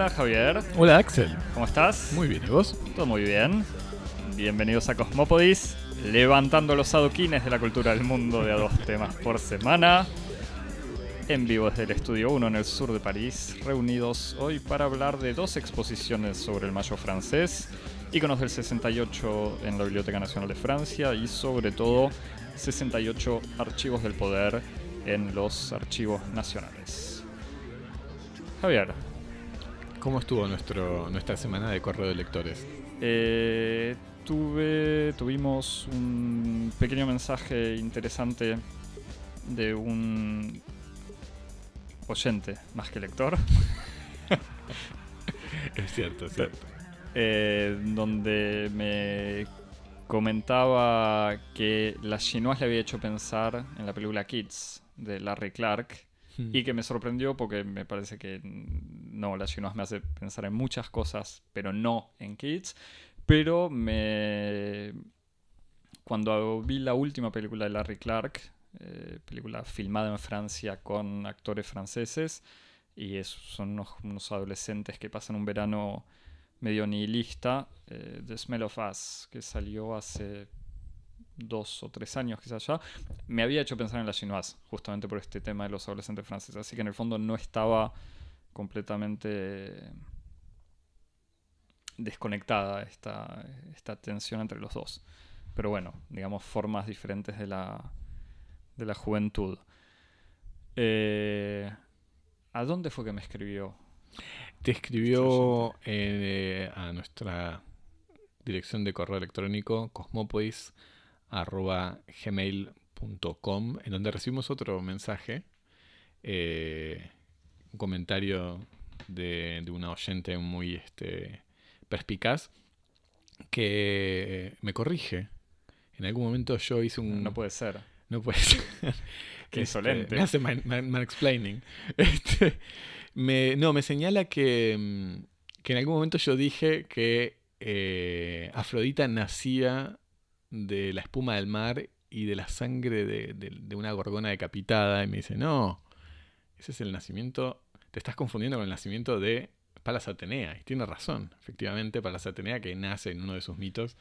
Hola Javier, Hola Axel, ¿cómo estás? muy bien, ¿y vos? Todo muy bien. Bienvenidos a Cosmópodis, levantando los adoquines de la cultura del mundo de a dos temas por semana. En vivo desde el Estudio 1 en el sur de París, reunidos hoy para hablar de dos exposiciones sobre el mayo francés, íconos del 68 en la Biblioteca Nacional de Francia y sobre todo 68 archivos del poder en los archivos nacionales. Javier, ¿Cómo estuvo nuestro, nuestra semana de correo de lectores? Eh, tuve, tuvimos un pequeño mensaje interesante de un oyente más que lector, Es cierto, es cierto. eh, donde me comentaba que la chinoise le había hecho pensar en la película Kids de Larry Clark y que me sorprendió porque me parece que mm, no, la chinoise me hace pensar en muchas cosas, pero no en Kids. Pero me. Cuando vi la última película de Larry Clark, eh, película filmada en Francia con actores franceses, y son unos, unos adolescentes que pasan un verano medio nihilista, eh, The Smell of Us, que salió hace dos o tres años quizás ya, me había hecho pensar en la chinoise, justamente por este tema de los adolescentes franceses. Así que en el fondo no estaba completamente desconectada esta, esta tensión entre los dos. Pero bueno, digamos, formas diferentes de la, de la juventud. Eh, ¿A dónde fue que me escribió? Te escribió eh, a nuestra dirección de correo electrónico cosmopolis.gmail.com en donde recibimos otro mensaje, eh, un comentario de, de una oyente muy este, perspicaz que me corrige. En algún momento yo hice un... No puede ser. No puede ser. Qué Este, insolente. me hace man, man- mansplaining. Este, me, no, me señala que, mm, que en algún momento yo dije que eh, Afrodita nacía de la espuma del mar y de la sangre de, de- de una gorgona decapitada. Y me dice, no, ese es el nacimiento. Te estás confundiendo con el nacimiento de Palas Atenea. Y tiene razón, efectivamente, Palas Atenea, que nace en uno de sus mitos,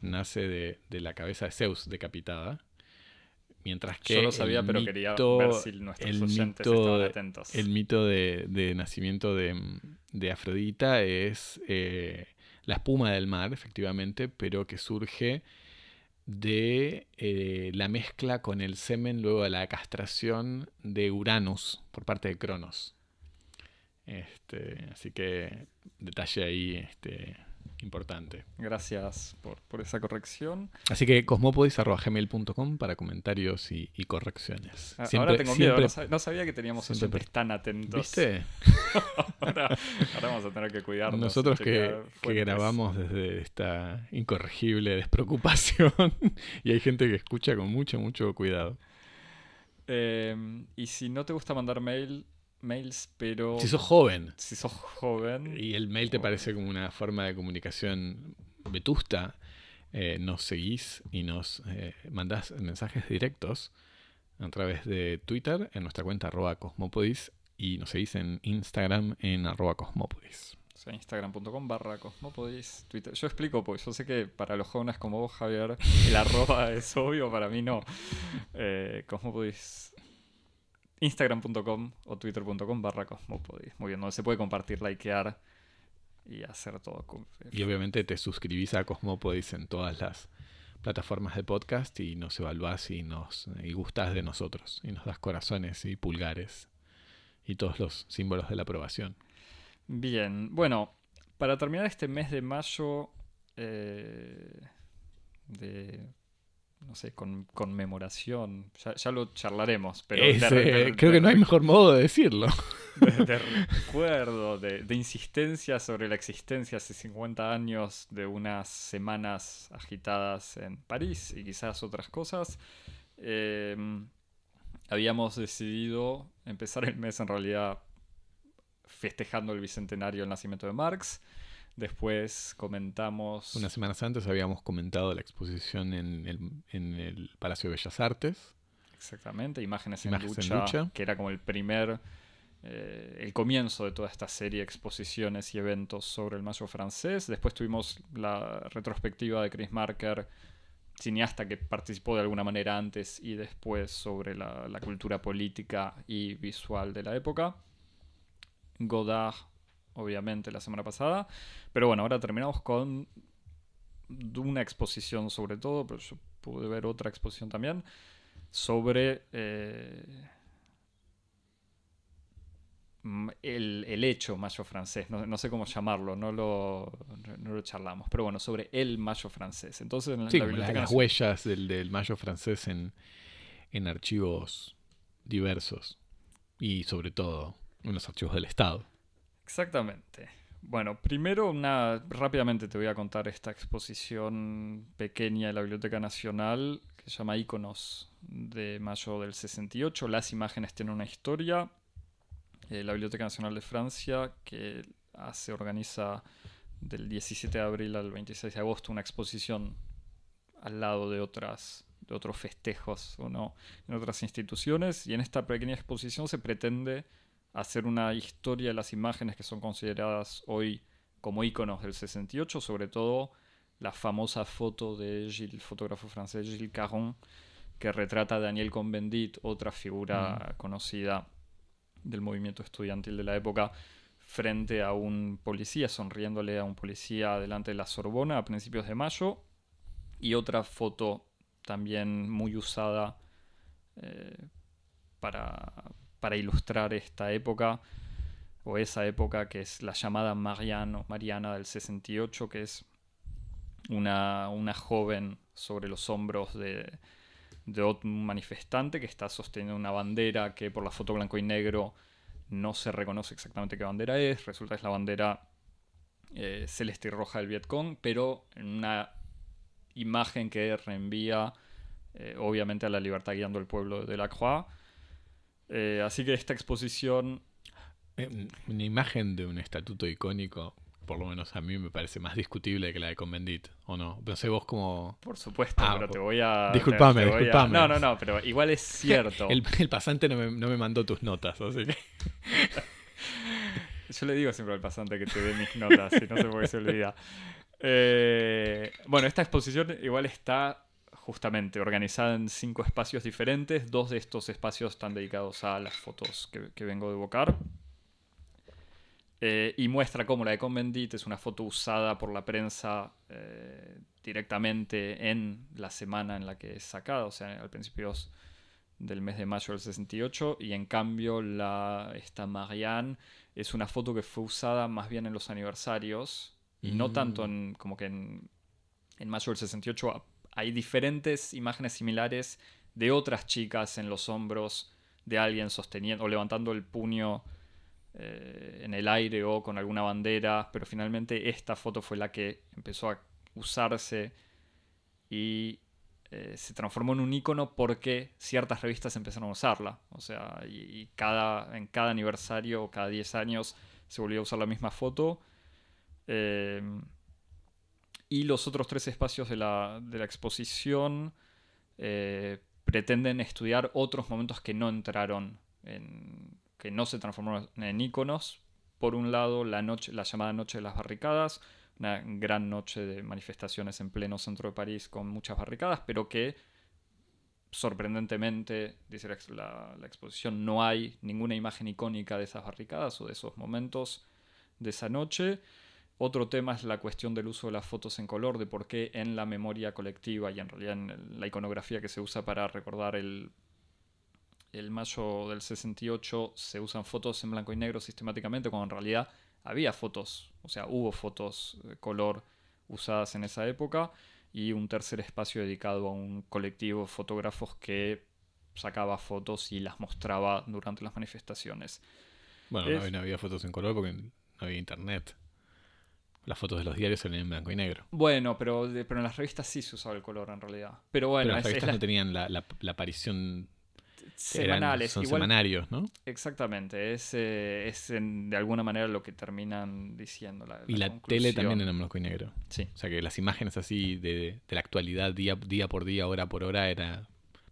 nace de, de la cabeza de Zeus decapitada. Mientras que Yo lo sabía, pero quería ver si nuestros el oyentes mito estaban atentos. el mito de, de nacimiento de, de Afrodita es eh, la espuma del mar, efectivamente, pero que surge de eh, la mezcla con el semen luego de la castración de Uranus por parte de Cronos. Este, así que detalle ahí este, importante. Gracias por, por esa corrección. Así que cosmopodis.gmail.com para comentarios y, y correcciones. A- Siempre- ahora tengo miedo, siempre- no, sab- no sabía que teníamos siempre oyentes tan atentos. ¿Viste? ahora, ahora vamos a tener que cuidarnos. Nosotros que, que grabamos desde esta incorregible despreocupación y hay gente que escucha con mucho, mucho cuidado. Eh, y si no te gusta mandar mail, mails, pero Si sos joven si sos joven, y el mail te parece como una forma de comunicación vetusta, eh, nos seguís y nos eh, mandás mensajes directos a través de Twitter en nuestra cuenta arroba cosmopodis y nos seguís en Instagram en arroba cosmopodis. o sea, instagram.com barra cosmopodis, Twitter. Yo explico, porque yo sé que para los jóvenes como vos, Javier, el arroba es obvio, para mí no. Eh, cosmopodis, instagram.com o twitter.com barra cosmopodis. Muy bien, donde se puede compartir, likear y hacer todo. con- Y obviamente te suscribís a Cosmopodis en todas las plataformas de podcast y nos evaluás y nos y gustás de nosotros y nos das corazones y pulgares y todos los símbolos de la aprobación. Bien, bueno, para terminar este mes de mayo eh, de, no sé, con, conmemoración, ya, ya lo charlaremos, pero Ese- de- creo de- que no hay mejor modo de decirlo. de, de recuerdo, de, de insistencia sobre la existencia hace 50 años de unas semanas agitadas en París y quizás otras cosas. eh, habíamos decidido empezar el mes en realidad festejando el bicentenario del nacimiento de Marx. Después comentamos... Unas semanas antes habíamos comentado la exposición en el, en el Palacio de Bellas Artes. Exactamente, Imágenes, Imágenes en, lucha. que era como el primer eh, el comienzo de toda esta serie de exposiciones y eventos sobre el mayo francés. Después tuvimos la retrospectiva de Chris Marker, cineasta que participó de alguna manera antes y después sobre la, la cultura política y visual de la época. Godard, obviamente, la semana pasada. Pero bueno, ahora terminamos con una exposición sobre todo, pero yo pude ver otra exposición también, sobre eh, el, hecho mayo francés, no, sé cómo llamarlo, no lo, no lo charlamos, pero bueno, sobre el mayo francés. Entonces, en las huellas del, del, mayo francés en, en archivos diversos y sobre todo en los archivos del Estado. Exactamente. Bueno, primero una rápidamente te voy a contar esta exposición pequeña de la Biblioteca Nacional que se llama Iconos de mayo del 68. Las imágenes tienen una historia. Eh, la Biblioteca Nacional de Francia que hace organiza del 17 de abril al 26 de agosto una exposición al lado de otras de otros festejos o no en otras instituciones y en esta pequeña exposición se pretende hacer una historia de las imágenes que son consideradas hoy como íconos del 68, sobre todo la famosa foto de Gilles, el fotógrafo francés Gilles Caron, que retrata a Daniel Cohn-Bendit, otra figura mm. conocida del movimiento estudiantil de la época, frente a un policía, sonriéndole a un policía delante de la Sorbona a principios de mayo, y otra foto también muy usada eh, para, para ilustrar esta época o esa época que es la llamada Mariano, Mariana del 68, que es una, una joven sobre los hombros de, de un manifestante que está sosteniendo una bandera que por la foto blanco y negro no se reconoce exactamente qué bandera es, resulta que es la bandera eh, celeste y roja del Vietcong, pero en una imagen que reenvía eh, obviamente a la libertad guiando el pueblo de la Croix eh, así que esta exposición... Eh, una imagen de un estatuto icónico, por lo menos a mí me parece más discutible que la de Convendit, ¿o no? No sé vos como... Por supuesto, ah, pero te voy a... Disculpame, disculpame. No, no, no, pero igual es cierto. el, pasante no me, no me, mandó tus notas, así que... Yo le digo siempre al pasante que te dé mis notas, y no sé por qué se olvida. Eh, bueno, esta exposición igual está justamente organizada en cinco espacios diferentes. Dos de estos espacios están dedicados a las fotos que, vengo de evocar. Eh, y muestra cómo la de Convendit es una foto usada por la prensa eh, directamente en la semana en la que es sacada, o sea, al principio del mes de mayo del 68. Y en cambio, la, esta Marianne es una foto que fue usada más bien en los aniversarios. Y no tanto mm. en, como que en, en mayo del 68 hay diferentes imágenes similares de otras chicas en los hombros de alguien sosteniendo o levantando el puño eh, en el aire o con alguna bandera, pero finalmente esta foto fue la que empezó a usarse y eh, se transformó en un icono porque ciertas revistas empezaron a usarla. O sea, y, cada, en cada aniversario o cada 10 años se volvió a usar la misma foto. Eh, y los otros tres espacios de la, exposición eh, pretenden estudiar otros momentos que no entraron, en, que no se transformaron en iconos. Por un lado, la, noche, la llamada Noche de las Barricadas, una gran noche de manifestaciones en pleno centro de París con muchas barricadas, pero que sorprendentemente, dice la, la, exposición, no hay ninguna imagen icónica de esas barricadas o de esos momentos de esa noche. Otro tema es la cuestión del uso de las fotos en color, de por qué en la memoria colectiva y en realidad en la iconografía que se usa para recordar el, el mayo del 68 se usan fotos en blanco y negro sistemáticamente, cuando en realidad había fotos, o sea, hubo fotos de color usadas en esa época, y un tercer espacio dedicado a un colectivo de fotógrafos que sacaba fotos y las mostraba durante las manifestaciones. Bueno, no había fotos en color porque no había internet. Las fotos de los diarios eran en blanco y negro. Bueno, pero, pero en las revistas sí se usaba el color en realidad. Pero bueno, las revistas no tenían la, la, aparición semanales. son semanarios, ¿no? Exactamente. Es, eh, es de alguna manera lo que terminan diciendo. La, y la, tele también en blanco y negro. Sí. O sea que las imágenes así de, de la actualidad, día, día por día, hora por hora, era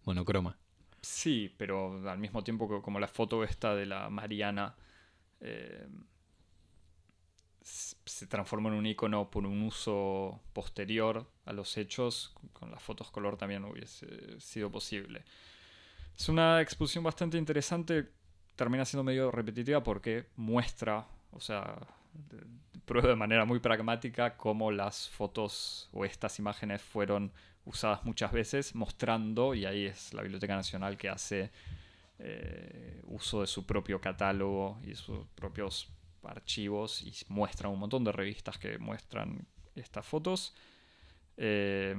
monocroma. Sí, pero al mismo tiempo que como la foto esta de la Mariana eh, se transformó en un icono por un uso posterior a los hechos, con las fotos color también hubiese sido posible. Es una exposición bastante interesante, termina siendo medio repetitiva porque muestra, o sea, prueba de manera muy pragmática cómo las fotos o estas imágenes fueron usadas muchas veces, mostrando, y ahí es la Biblioteca Nacional que hace eh, uso de su propio catálogo y sus propios archivos y muestra un montón de revistas que muestran estas fotos. Eh,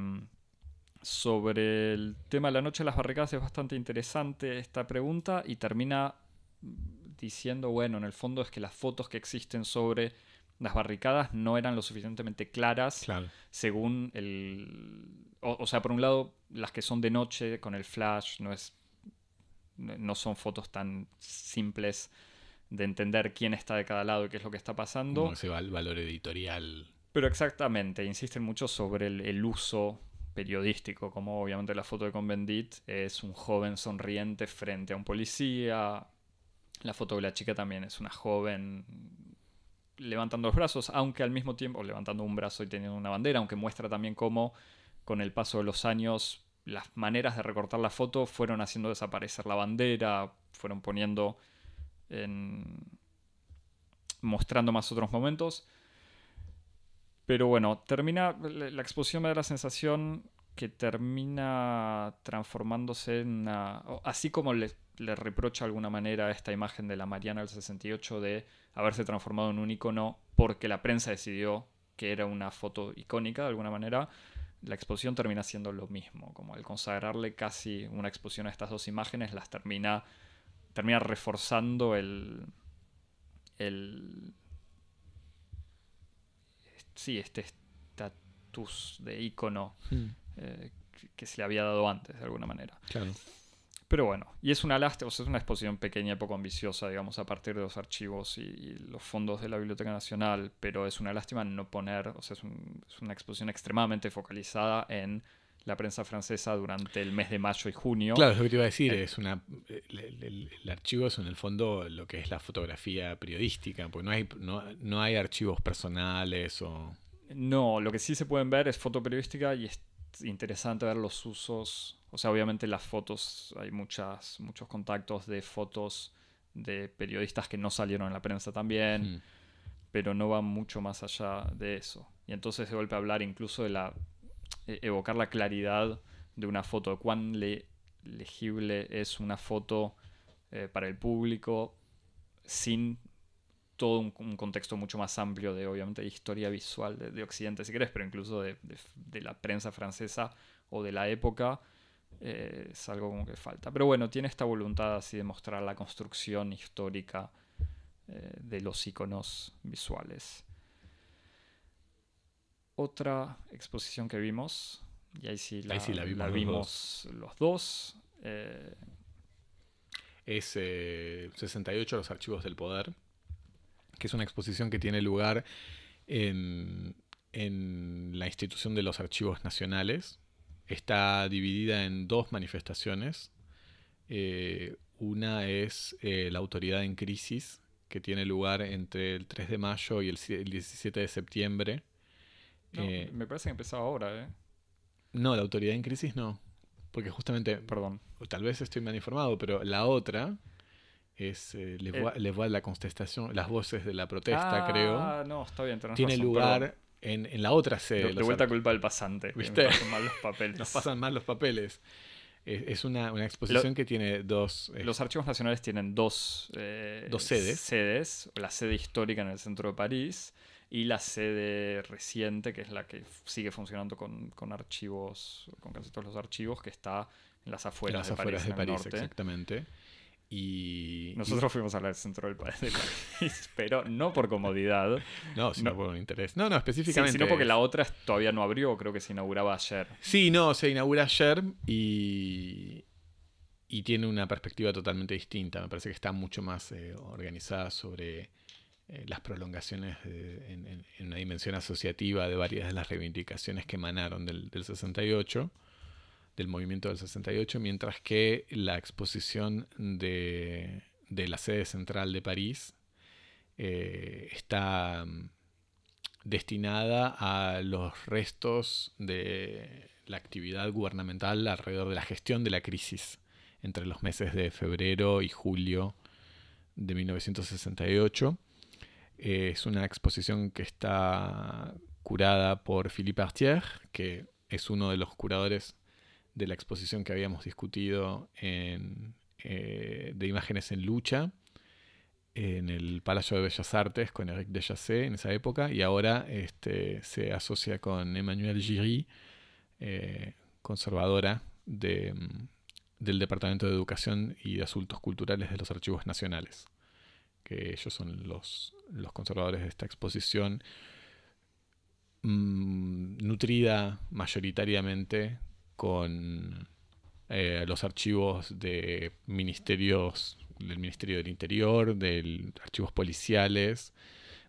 sobre el tema de la noche de las barricadas es bastante interesante esta pregunta y termina diciendo, bueno, en el fondo es que las fotos que existen sobre las barricadas no eran lo suficientemente claras según el... O, sea, por un lado, las que son de noche con el flash no, es, no son fotos tan simples de entender quién está de cada lado y qué es lo que está pasando. Como ese valor editorial. Pero exactamente, insisten mucho sobre el, uso periodístico, como obviamente la foto de Convendit es un joven sonriente frente a un policía. La foto de la chica también es una joven levantando los brazos, aunque al mismo tiempo, levantando un brazo y teniendo una bandera, aunque muestra también cómo con el paso de los años las maneras de recortar la foto fueron haciendo desaparecer la bandera, fueron poniendo en mostrando más otros momentos. Pero bueno, termina, la exposición me da la sensación que termina transformándose en una... Así como le, le reprocha de alguna manera esta imagen de la Mariana del 68 de haberse transformado en un icono porque la prensa decidió que era una foto icónica de alguna manera, la exposición termina siendo lo mismo, como el consagrarle casi una exposición a estas dos imágenes las termina, termina reforzando el, el sí, este estatus de icono hmm. eh, que se le había dado antes de alguna manera. Claro. Pero bueno, y es una lástima, es una exposición pequeña y poco ambiciosa, digamos, a partir de los archivos y, los fondos de la Biblioteca Nacional, pero es una lástima no poner, o sea, es, una exposición extremadamente focalizada en la prensa francesa durante el mes de mayo y junio. Claro, es lo que te iba a decir, es una, el, archivo es en el fondo lo que es la fotografía periodística, porque no hay, no, no hay archivos personales o... No, lo que sí se pueden ver es foto periodística y es interesante ver los usos o sea, obviamente las fotos, hay muchas, muchos contactos de fotos de periodistas que no salieron en la prensa también, pero no va mucho más allá de eso. Y entonces de golpe hablar incluso de la... E, evocar la claridad de una foto, de cuán legible es una foto eh, para el público sin todo un, contexto mucho más amplio de, obviamente, historia visual de, Occidente, si querés, pero incluso de, la prensa francesa o de la época, eh, es algo como que falta. Pero bueno, tiene esta voluntad así de mostrar la construcción histórica eh, de los iconos visuales. Otra exposición que vimos, y ahí sí la, vimos, los dos. Eh, es 68 Los Archivos del Poder, que es una exposición que tiene lugar en, en la institución de los archivos nacionales, está dividida en dos manifestaciones. Eh, una es eh, la autoridad en crisis, que tiene lugar entre el 3 de mayo y el, 17 de septiembre. Eh, me parece que empezó ahora, ¿eh? No, la autoridad en crisis no. Porque justamente. Perdón. Tal vez estoy mal informado, pero la otra es Les Voix, la contestación, las voces de la protesta, creo. Ah, no, está bien. Tiene lugar en, la otra sede. De, vuelta culpa del pasante. ¿Viste? Nos pasan mal los papeles. Nos pasan mal los papeles. Es, una, exposición que tiene dos... Eh, los archivos nacionales tienen dos, eh, dos sedes. sedes. La sede histórica en el centro de París y la sede reciente, que es la que sigue funcionando con, archivos, con casi todos los archivos, que está en las afueras las de afueras París. De París, exactamente. Y, Nosotros fuimos al centro del país, pero no por comodidad. No, sino por un interés. No, no, específicamente. sino porque la otra todavía no abrió, creo que se inauguraba ayer. Sí, no, se inaugura ayer y, y tiene una perspectiva totalmente distinta. Me parece que está mucho más eh, organizada sobre eh, las prolongaciones en, una dimensión asociativa de varias de las reivindicaciones que emanaron del, del 68. del movimiento del 68, mientras que la exposición de, de la sede central de París eh, está mm, destinada a los restos de la actividad gubernamental alrededor de la gestión de la crisis entre los meses de febrero y julio de 1968. Eh, es una exposición que está curada por Philippe Artier, que es uno de los curadores de la exposición que habíamos discutido eh, de imágenes en lucha en el Palacio de Bellas Artes con Eric Dejassé en esa época y ahora este, se asocia con Emmanuel Giry, eh, conservadora de, del Departamento de Educación y de Asuntos Culturales de los Archivos Nacionales, que ellos son los, los conservadores de esta exposición, mm, nutrida mayoritariamente con eh, los archivos de ministerios, del Ministerio del Interior, de archivos policiales,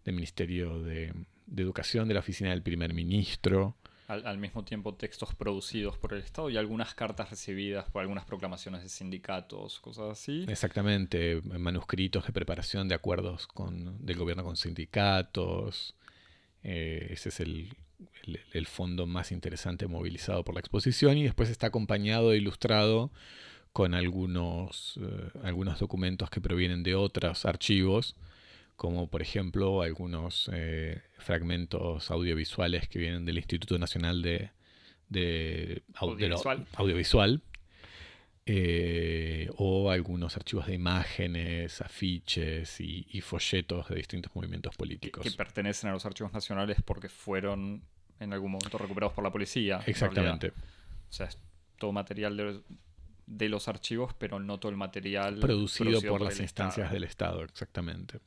del Ministerio de, Educación, de la Oficina del Primer Ministro. Al, mismo tiempo textos producidos por el Estado y algunas cartas recibidas por algunas proclamaciones de sindicatos, cosas así. Exactamente, manuscritos de preparación de acuerdos con, del gobierno con sindicatos. Eh, ese es el, el, fondo más interesante movilizado por la exposición y después está acompañado e ilustrado con algunos, eh, algunos documentos que provienen de otros archivos, como por ejemplo algunos eh, fragmentos audiovisuales que vienen del Instituto Nacional de, de, audiovisual, eh, o algunos archivos de imágenes, afiches y, folletos de distintos movimientos políticos. Que, pertenecen a los archivos nacionales porque fueron en algún momento recuperados por la policía. Exactamente. O sea, es todo material de, los archivos, pero no todo el material producido, por, las instancias del Estado, exactamente.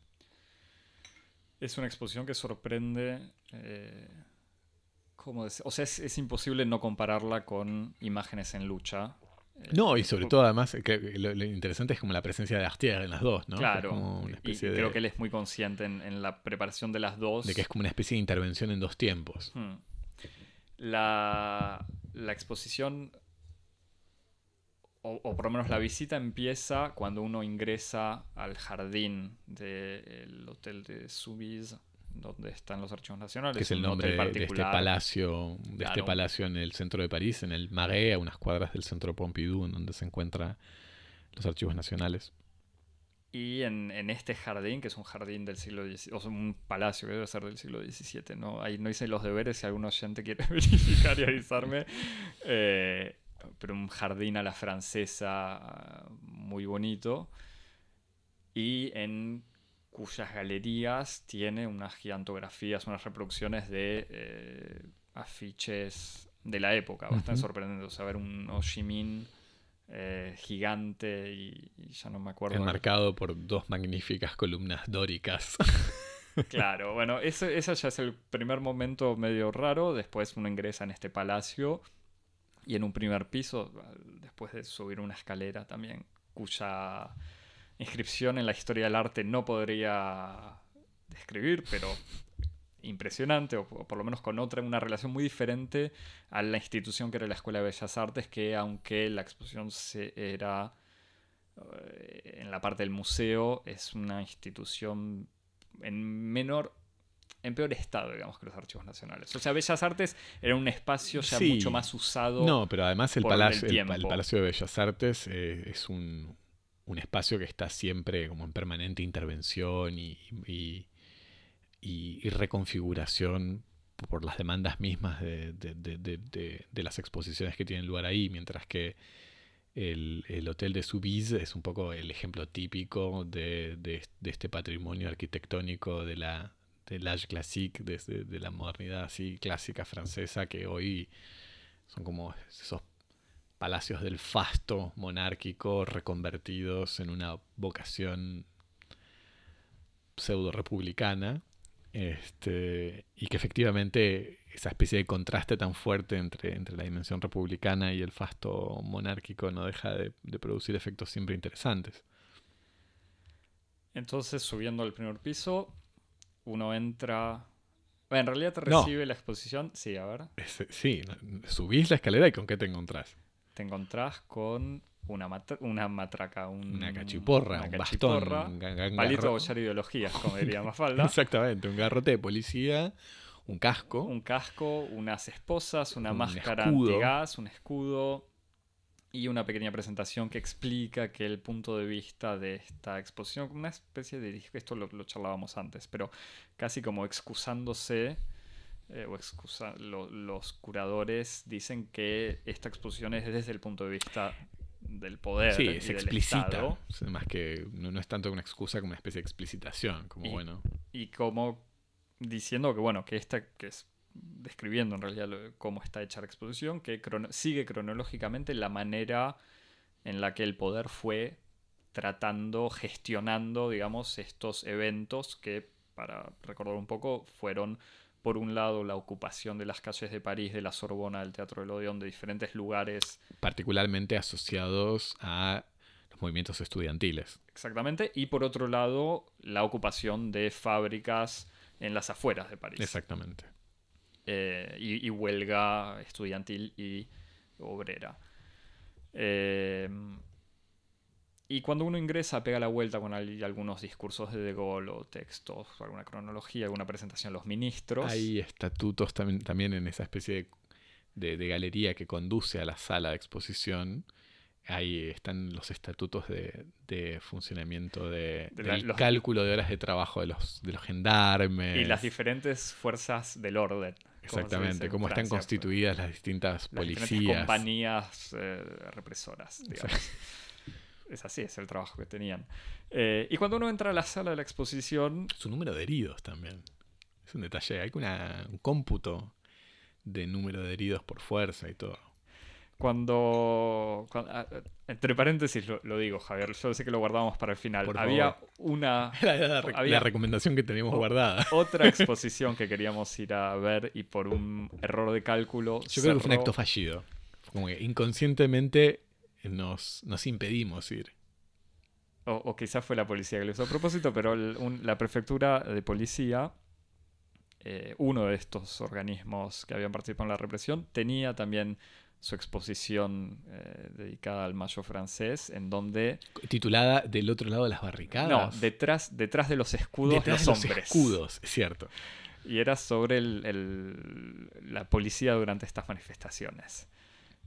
Es una exposición que sorprende. Eh, ¿cómo O sea, es imposible no compararla con imágenes en lucha no, y sobre todo además, que lo, interesante es como la presencia de Astier en las dos, ¿no? Claro, y creo que él es muy consciente en, la preparación de las dos. De que es como una especie de intervención en dos tiempos. Hmm. La, exposición, o, por lo menos la visita empieza cuando uno ingresa al jardín del hotel de Subiz donde están los archivos nacionales. Que es el nombre de, este palacio, de este palacio en el centro de París, en el Marais, a unas cuadras del centro Pompidou, en donde se encuentran los archivos nacionales. Y en, este jardín, que es un jardín del siglo XVII, o sea, un palacio que debe ser del siglo XVII, ¿no? Ahí no hice los deberes si algún oyente quiere verificar y avisarme. Eh, pero un jardín a la francesa muy bonito. Y en cuyas galerías tiene unas gigantografías, unas reproducciones de eh, afiches de la época. Bastante sorprendente saber un Ho Chi Minh eh, gigante y, ya no me acuerdo. Enmarcado por dos magníficas columnas dóricas. claro, bueno, ese, ese ya es el primer momento medio raro. Después uno ingresa en este palacio y en un primer piso, después de subir una escalera también, cuya inscripción en la historia del arte no podría describir, pero impresionante, o por lo menos con otra, una relación muy diferente a la institución que era la Escuela de Bellas Artes, que aunque la exposición se era eh, en la parte del museo, es una institución en menor en peor estado, digamos, que los archivos nacionales. O sea, Bellas Artes era un espacio ya mucho más usado. No, pero además el, palacio, el, Palacio de Bellas Artes eh, es un, un espacio que está siempre como en permanente intervención y, y, reconfiguración por las demandas mismas de, las exposiciones que tienen lugar ahí, mientras que el, Hotel de Subiz es un poco el ejemplo típico de, este patrimonio arquitectónico de la del age classique, de, la modernidad así clásica francesa, que hoy son como esos palacios del fasto monárquico reconvertidos en una vocación pseudo republicana este, y que efectivamente esa especie de contraste tan fuerte entre, entre la dimensión republicana y el fasto monárquico no deja de, producir efectos siempre interesantes. Entonces, subiendo al primer piso, uno entra. Bueno, en realidad te recibe la exposición. Sí, a ver. sí, subís la escalera y con qué te encontrás te encontrás con una, una matraca, una cachiporra, un bastón, un palito de ideologías, como diría Mafalda. Exactamente, un garrote de policía, un casco. Un casco, unas esposas, una máscara antigas, un escudo y una pequeña presentación que explica que el punto de vista de esta exposición, una especie de, esto lo, charlábamos antes, pero casi como excusándose, eh, o excusa, los curadores dicen que esta exposición es desde el punto de vista del poder. Sí, es explícita. Más que no, es tanto una excusa como una especie de explicitación, como y, bueno. Y como diciendo que bueno, que esta, que es describiendo en realidad cómo está hecha la exposición, que sigue cronológicamente la manera en la que el poder fue tratando, gestionando, digamos, estos eventos que, para recordar un poco, fueron, por un lado, la ocupación de las calles de París, de la Sorbona, del Teatro del Odeón, de diferentes lugares. Particularmente asociados a los movimientos estudiantiles. Exactamente, y por otro lado, la ocupación de fábricas en las afueras de París. Exactamente. Eh, y, huelga estudiantil y obrera. Eh, y cuando uno ingresa, pega la vuelta con algunos discursos de De Gaulle o textos, alguna cronología, alguna presentación a los ministros. Hay estatutos también, también en esa especie de, galería que conduce a la sala de exposición. Ahí están los estatutos de, funcionamiento de, del cálculo de horas de trabajo de los, de los gendarmes. Y las diferentes fuerzas del orden. Exactamente, cómo están constituidas las distintas policías. compañías eh, represoras, digamos. es así, es el trabajo que tenían. Eh, y cuando uno entra a la sala de la exposición... Su número de heridos también. Es un detalle, hay una, un cómputo de número de heridos por fuerza y todo. Cuando, entre paréntesis lo, digo, Javier, yo sé que lo guardamos para el final. había una... La, había recomendación que teníamos guardada. Otra exposición que queríamos ir a ver y por un error de cálculo... Yo creo que fue un acto fallido. Como que inconscientemente nos, nos impedimos ir. O, quizás fue la policía que lo hizo a propósito, pero la prefectura de policía, eh, uno de estos organismos que habían participado en la represión, tenía también su exposición eh, dedicada al mayo francés, en donde... Titulada Del otro lado de las barricadas. No, detrás, detrás de los escudos detrás los de los escudos, es cierto. Y era sobre el, la policía durante estas manifestaciones.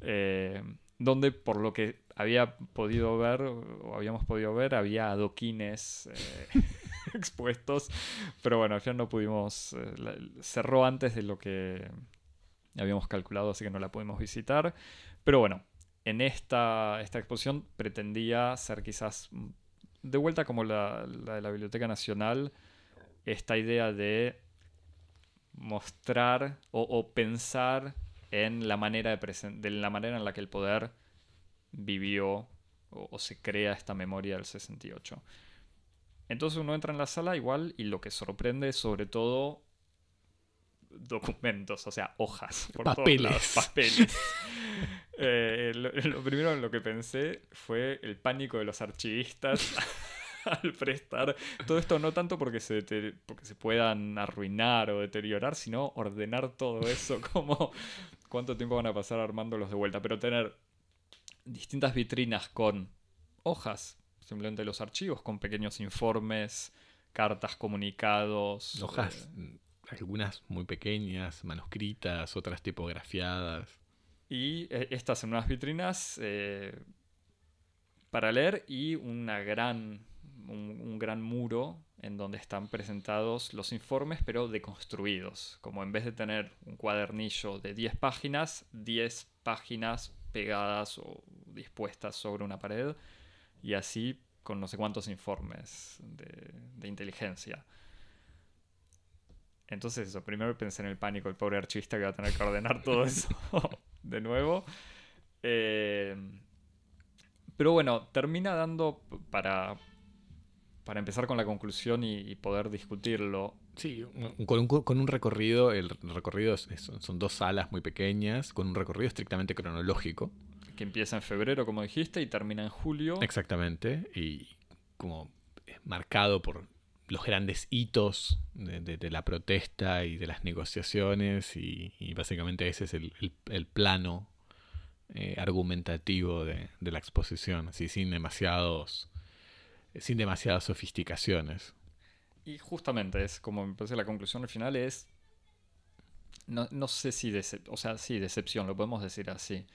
Eh, donde por lo que había podido ver, o habíamos podido ver, había adoquines eh, expuestos, pero bueno, al final no pudimos, cerró antes de lo que habíamos calculado, así que no la pudimos visitar. Pero bueno, en esta, esta exposición pretendía ser quizás mm, de vuelta como la, de la Biblioteca Nacional, esta idea de mostrar o, pensar en la manera, de, de la manera en la que el poder vivió o, o, se crea esta memoria del 68. Entonces uno entra en la sala igual y lo que sorprende es sobre todo documentos, o sea, hojas. Por papeles. papeles. Eh, lo, primero en lo que pensé fue el pánico de los archivistas al prestar todo esto, no tanto porque se, porque se puedan arruinar o deteriorar, sino ordenar todo eso, como cuánto tiempo van a pasar armándolos de vuelta, pero tener distintas vitrinas con hojas, simplemente los archivos, con pequeños informes, cartas, comunicados. Hojas. Eh, algunas muy pequeñas, manuscritas, otras tipografiadas. Y eh, estas en unas vitrinas eh, para leer y una gran, un, gran muro en donde están presentados los informes, pero deconstruidos. Como en vez de tener un cuadernillo de 10 páginas, 10 páginas pegadas o dispuestas sobre una pared. Y así con no sé cuántos informes de, de inteligencia. Entonces eso, primero pensé en el pánico, el pobre archivista que va a tener que ordenar todo eso de nuevo. Eh, pero bueno, termina dando para, para empezar con la conclusión y, poder discutirlo. Sí, con un, con un recorrido, el recorrido son dos salas muy pequeñas, con un recorrido estrictamente cronológico. Que empieza en febrero, como dijiste, y termina en julio. Exactamente, y como marcado por los grandes hitos de, la protesta y de las negociaciones y, básicamente ese es el, plano eh, argumentativo de, la exposición, así sin demasiados sin demasiadas sofisticaciones. Y justamente es como me parece la conclusión al final es no, no sé si o sea, sí, decepción, lo podemos decir así.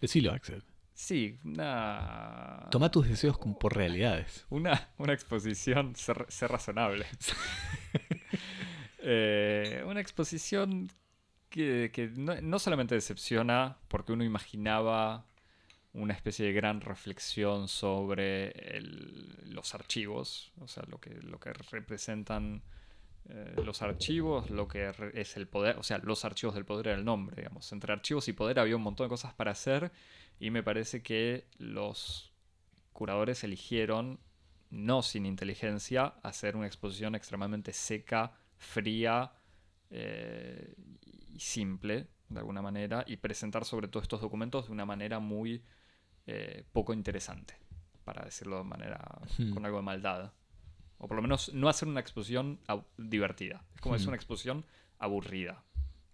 Decilo, Axel. Sí, una... Toma tus deseos como por realidades. Una, una exposición, ser, razonable. Eh, una exposición que, no, solamente decepciona porque uno imaginaba una especie de gran reflexión sobre los archivos, o sea, lo que, lo que representan eh, los archivos, lo que es el poder, o sea, los archivos del poder era el nombre, digamos. Entre archivos y poder había un montón de cosas para hacer y me parece que los curadores eligieron, no sin inteligencia, hacer una exposición extremadamente seca, fría eh, simple, de alguna manera, y presentar sobre todo estos documentos de una manera muy eh, poco interesante, para decirlo de manera hmm. con algo de maldad. O por lo menos no hacer una exposición divertida. Es como es hmm. una exposición aburrida.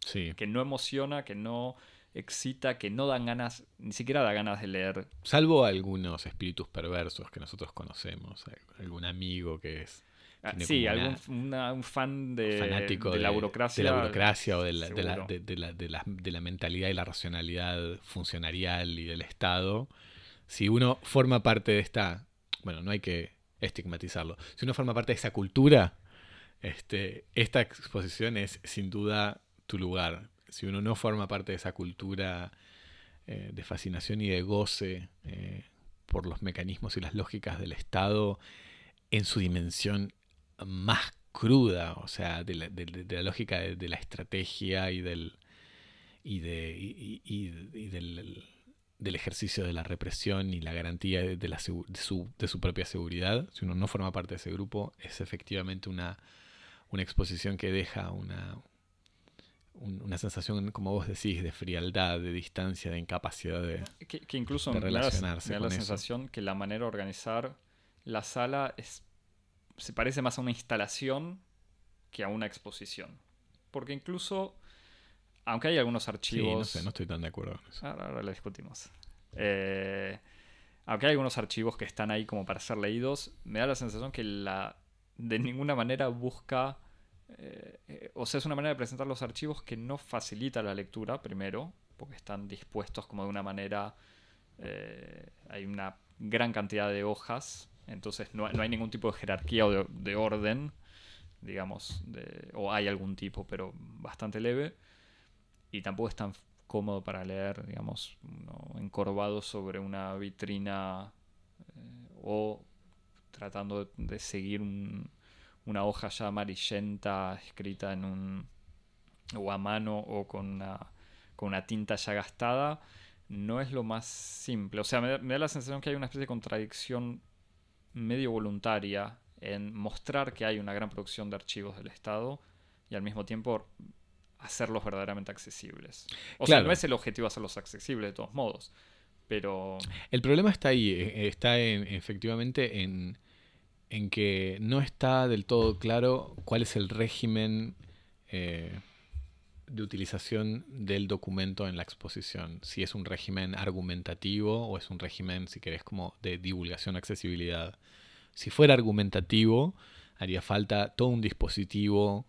Sí. Que no emociona, que no excita, que no dan ganas, ni siquiera da ganas de leer. Salvo algunos espíritus perversos que nosotros conocemos, algún amigo que es Ah, sí, algún un fan de, fanático de, la burocracia. De la burocracia o de la, de la, de, la, de la mentalidad y la racionalidad funcionarial y del Estado. Si uno forma parte de esta, bueno, no hay que estigmatizarlo, si uno forma parte de esa cultura, este, esta exposición es sin duda tu lugar. Si uno no forma parte de esa cultura eh, de fascinación y de goce eh, por los mecanismos y las lógicas del Estado en su dimensión más cruda, o sea, de la, lógica de, la estrategia y del, y, de, del, ejercicio de la represión y la garantía de, su, de, su, propia seguridad. Si uno no forma parte de ese grupo, es efectivamente una, una exposición que deja una, una sensación, como vos decís, de frialdad, de distancia, de incapacidad de, que, incluso relacionarse. Me da, la sensación que la manera de organizar la sala es se parece más a una instalación que a una exposición. Porque incluso, aunque hay algunos archivos... no sé, no estoy tan de acuerdo con eso. Ahora, lo discutimos. Eh, aunque hay algunos archivos que están ahí como para ser leídos, me da la sensación que la de ninguna manera busca... Eh, o sea, es una manera de presentar los archivos que no facilita la lectura, primero, porque están dispuestos como de una manera... Eh, hay una gran cantidad de hojas entonces no, hay ningún tipo de jerarquía o de, orden, digamos, o hay algún tipo, pero bastante leve. Y tampoco es tan cómodo para leer, digamos, encorvado sobre una vitrina eh, o tratando de, seguir una hoja ya amarillenta escrita en un o a mano o con una, con una tinta ya gastada no es lo más simple. O sea, me, me da la sensación que hay una especie de contradicción medio voluntaria en mostrar que hay una gran producción de archivos del Estado y al mismo tiempo hacerlos verdaderamente accesibles. O sea, no es el objetivo hacerlos accesibles de todos modos, pero... El problema está ahí, eh, está en, efectivamente en, en que no está del todo claro cuál es el régimen eh, de utilización del documento en la exposición. Si es un régimen argumentativo o es un régimen, si querés, como de divulgación, accesibilidad. Si fuera argumentativo, haría falta todo un dispositivo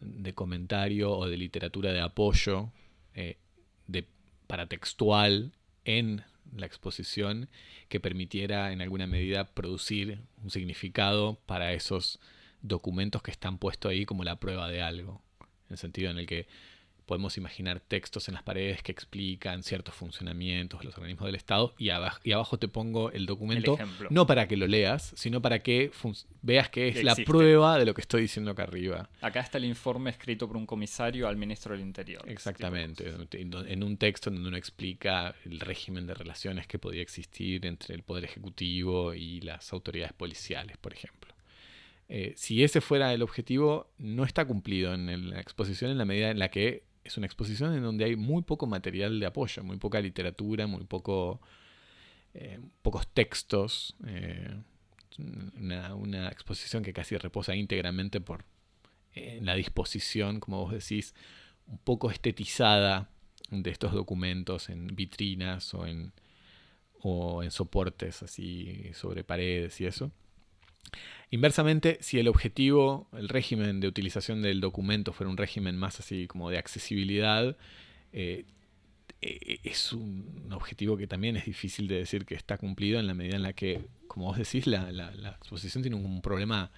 de comentario o de literatura de apoyo eh, de, paratextual en la exposición que permitiera en alguna medida producir un significado para esos documentos que están puestos ahí como la prueba de algo. En el sentido en el que podemos imaginar textos en las paredes que explican ciertos funcionamientos de los organismos del Estado y abajo, y abajo te pongo el documento, no para que lo leas, sino para que veas que es la prueba de lo que estoy diciendo acá arriba. Acá está el informe escrito por un comisario al ministro del Interior. Exactamente, en un texto en donde uno explica el régimen de relaciones que podía existir entre el Poder Ejecutivo y las autoridades policiales, por ejemplo. Eh, si ese fuera el objetivo, no está cumplido en la exposición en la medida en la que es una exposición en donde hay muy poco material de apoyo, muy poca literatura, muy poco, eh, pocos textos. Eh, una, exposición que casi reposa íntegramente por la disposición, como vos decís, un poco estetizada de estos documentos en vitrinas o en, o en soportes así sobre paredes y eso. Inversamente, si el objetivo, el régimen de utilización del documento fuera un régimen más así como de accesibilidad, eh, eh, es un objetivo que también es difícil de decir que está cumplido en la medida en la que, como vos decís, la, exposición tiene un problema,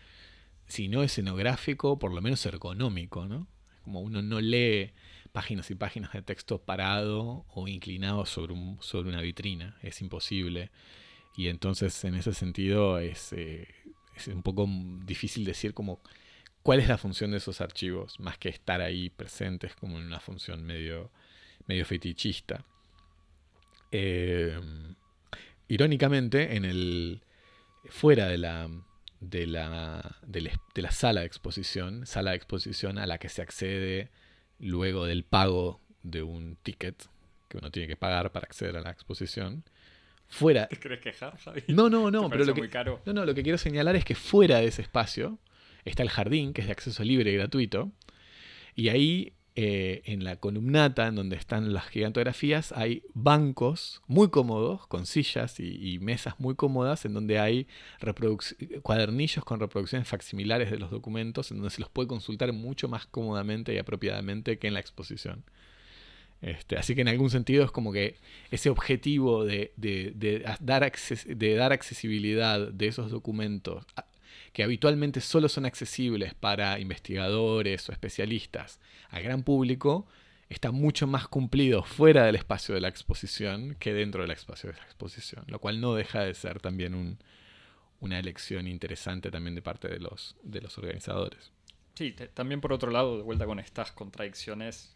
si no escenográfico, por lo menos ergonómico, ¿no? Como uno no lee páginas y páginas de texto parado o inclinado sobre una vitrina, es imposible. Y entonces, en ese sentido, es, eh, es un poco difícil decir como cuál es la función de esos archivos, más que estar ahí presentes como en una función medio, medio fetichista. Eh, irónicamente, en el, fuera de la, de la, de, la, sala de exposición, sala de exposición a la que se accede luego del pago de un ticket que uno tiene que pagar para acceder a la exposición, fuera. ¿Te crees quejar, Javi? No, no, no, pero lo que, no, no, lo que quiero señalar es que fuera de ese espacio está el jardín, que es de acceso libre y gratuito, y ahí eh, en la columnata en donde están las gigantografías hay bancos muy cómodos, con sillas y, mesas muy cómodas, en donde hay cuadernillos con reproducciones facsimilares de los documentos, en donde se los puede consultar mucho más cómodamente y apropiadamente que en la exposición. Este, así que en algún sentido es como que ese objetivo de, dar, de dar accesibilidad de esos documentos que habitualmente solo son accesibles para investigadores o especialistas al gran público, está mucho más cumplido fuera del espacio de la exposición que dentro del espacio de la exposición, lo cual no deja de ser también una elección interesante también de parte de los, de los organizadores. Sí, también por otro lado, de vuelta con estas contradicciones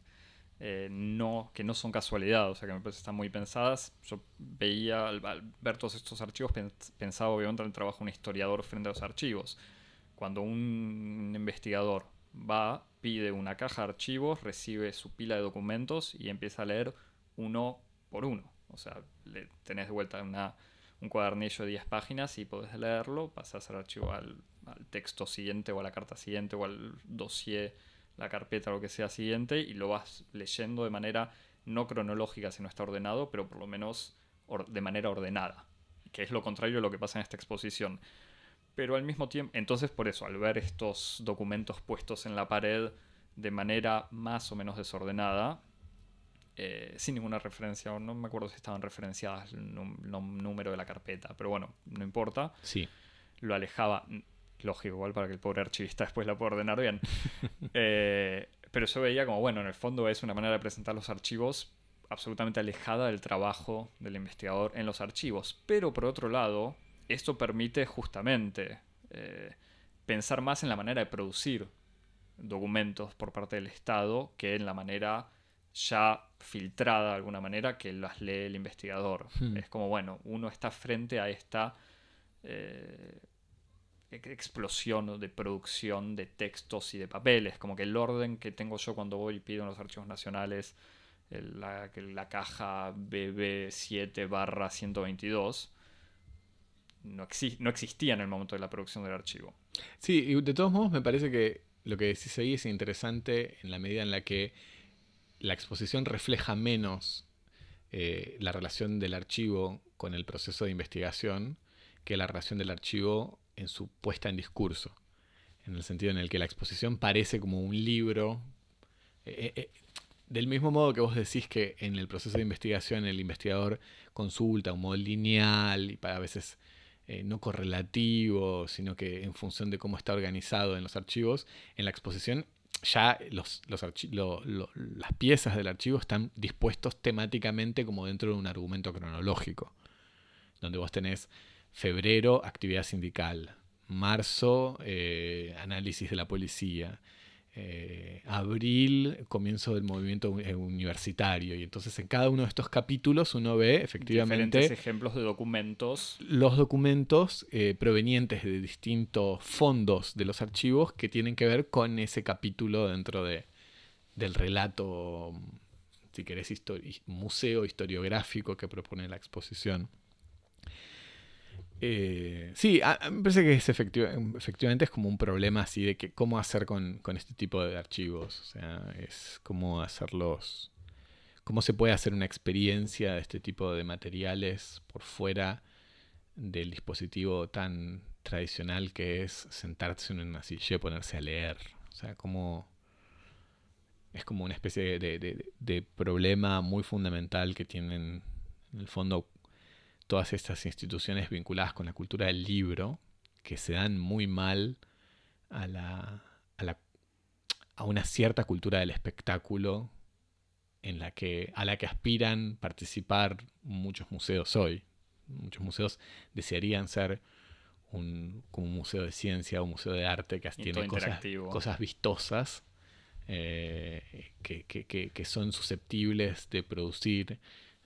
eh, no, que no son casualidad, o sea que me parece que están muy pensadas. Yo veía, al, ver todos estos archivos, pensaba obviamente en el trabajo de un historiador frente a los archivos. Cuando un investigador va, pide una caja de archivos, recibe su pila de documentos y empieza a leer uno por uno. O sea, le tenés de vuelta una, un cuadernillo de 10 páginas y podés leerlo, pasás al archivo al, al texto siguiente o a la carta siguiente o al dossier la carpeta o lo que sea siguiente y lo vas leyendo de manera no cronológica si no está ordenado, pero por lo menos de manera ordenada, que es lo contrario de lo que pasa en esta exposición. Pero al mismo tiempo, entonces por eso, al ver estos documentos puestos en la pared de manera más o menos desordenada, eh, sin ninguna referencia, no me acuerdo si estaban referenciadas el número de la carpeta, pero bueno, no importa. Sí. Lo alejaba lógico, igual para que el pobre archivista después la pueda ordenar bien. Eh, pero yo veía como, bueno, en el fondo es una manera de presentar los archivos absolutamente alejada del trabajo del investigador en los archivos. Pero por otro lado, esto permite justamente eh, pensar más en la manera de producir documentos por parte del Estado que en la manera ya filtrada de alguna manera que las lee el investigador. Hmm. Es como, bueno, uno está frente a esta eh, explosión de producción de textos y de papeles. Como que el orden que tengo yo cuando voy y pido en los archivos nacionales la, la caja BB7 barra 122 no, no existía en el momento de la producción del archivo. Sí, y de todos modos me parece que lo que decís ahí es interesante en la medida en la que la exposición refleja menos eh, la relación del archivo con el proceso de investigación que la relación del archivo en su puesta en discurso, en el sentido en el que la exposición parece como un libro. Eh, eh, eh, del mismo modo que vos decís que en el proceso de investigación el investigador consulta un modo lineal y para a veces no correlativo, sino que en función de cómo está organizado en los archivos, en la exposición ya las piezas del archivo están dispuestos temáticamente como dentro de un argumento cronológico, donde vos tenés Febrero, actividad sindical. Marzo, eh, análisis de la policía. Eh, abril, comienzo del movimiento eh, universitario. Y entonces en cada uno de estos capítulos uno ve efectivamente... Diferentes ejemplos de documentos. Los documentos provenientes de distintos fondos de los archivos que tienen que ver con ese capítulo dentro de, del relato, si querés, museo historiográfico que propone la exposición. Eh, sí, me parece que es efectivamente es como un problema así de que cómo hacer con, este tipo de archivos. O sea, es cómo hacerlos. cómo se puede hacer una experiencia de este tipo de materiales por fuera del dispositivo tan tradicional que es sentarse en una silla y ponerse a leer. O sea, como es como una especie de, problema muy fundamental que tienen en el fondo todas estas instituciones vinculadas con la cultura del libro, que se dan muy mal a, la, a, la, a una cierta cultura del espectáculo en la que, a la que aspiran participar muchos museos hoy. Muchos museos desearían ser un, como un museo de ciencia o un museo de arte que tiene cosas, cosas vistosas eh, que, son susceptibles de producir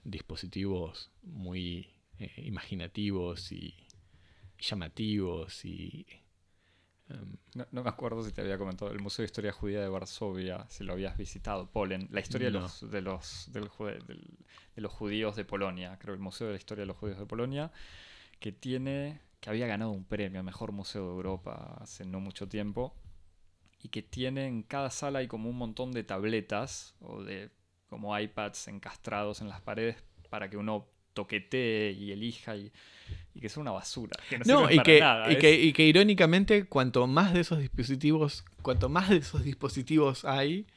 dispositivos muy eh, imaginativos y llamativos y... Em, no, me acuerdo si te había comentado el Museo de Historia Judía de Varsovia, si lo habías visitado, Polen, la historia de, los, de, los, de los judíos de Polonia, creo el Museo de la Historia de los Judíos de Polonia, que tiene que había ganado un premio, Mejor Museo de Europa, hace no mucho tiempo, y que tiene en cada sala hay como un montón de tabletas o de como iPads encastrados en las paredes para que uno toquetee y elija y, que sea una basura. Que no, y, que, y, que, irónicamente cuanto más de esos dispositivos, cuanto más de esos dispositivos hay,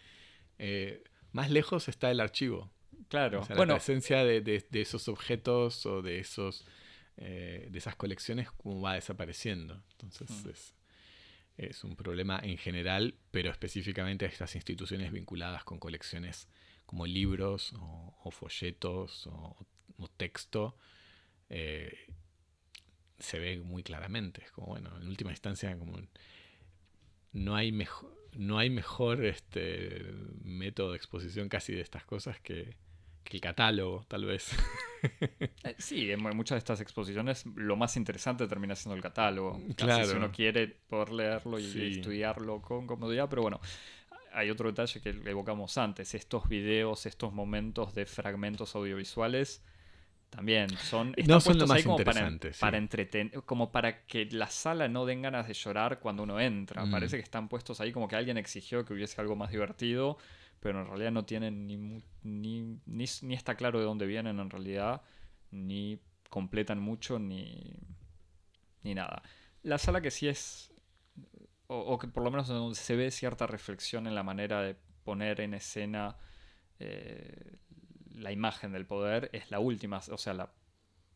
eh, más lejos está el archivo. Claro. la presencia de, esos objetos o de esos eh, de esas colecciones como va desapareciendo. Entonces mm. es, es un problema en general, pero específicamente a estas instituciones vinculadas con colecciones como libros o, folletos o, texto, eh, se ve muy claramente. Es como, bueno, en última instancia, como no hay mejor, no hay mejor este, método de exposición casi de estas cosas que, el catálogo, tal vez. Eh, sí, en muchas de estas exposiciones lo más interesante termina siendo el catálogo. Claro. si uno quiere poder leerlo y estudiarlo con comodidad, pero bueno, hay otro detalle que evocamos antes, estos videos, estos momentos de fragmentos audiovisuales también son no son lo más como para, para entretener como para que la sala no den ganas de llorar cuando uno entra mm. parece que están puestos ahí como que alguien exigió que hubiese algo más divertido pero en realidad no tienen ni, ni, ni, está claro de dónde vienen en realidad, ni completan mucho, ni, ni nada. La sala que sí es, o, que por lo menos donde se ve cierta reflexión en la manera de poner en escena eh, la imagen del poder, es la última, o sea, la,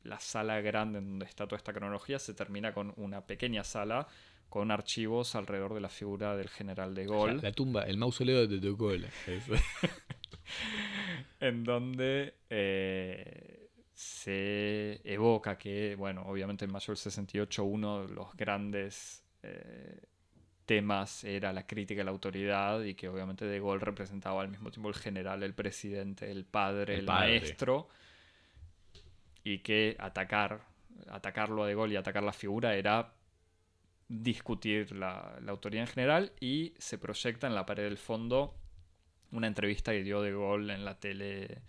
la sala grande en donde está toda esta cronología se termina con una pequeña sala con archivos alrededor de la figura del general de Gaulle. La, tumba, el mausoleo de de Gaulle. en donde eh, se evoca que, bueno, obviamente en mayo del 68 uno de los grandes eh, temas era la crítica a la autoridad y que obviamente de Gaulle representaba al mismo tiempo el general, el presidente, el padre, el, maestro. Y que atacar, atacarlo a de Gaulle y atacar la figura era discutir la, autoridad en general y se proyecta en la pared del fondo una entrevista que dio de Gaulle en la tele,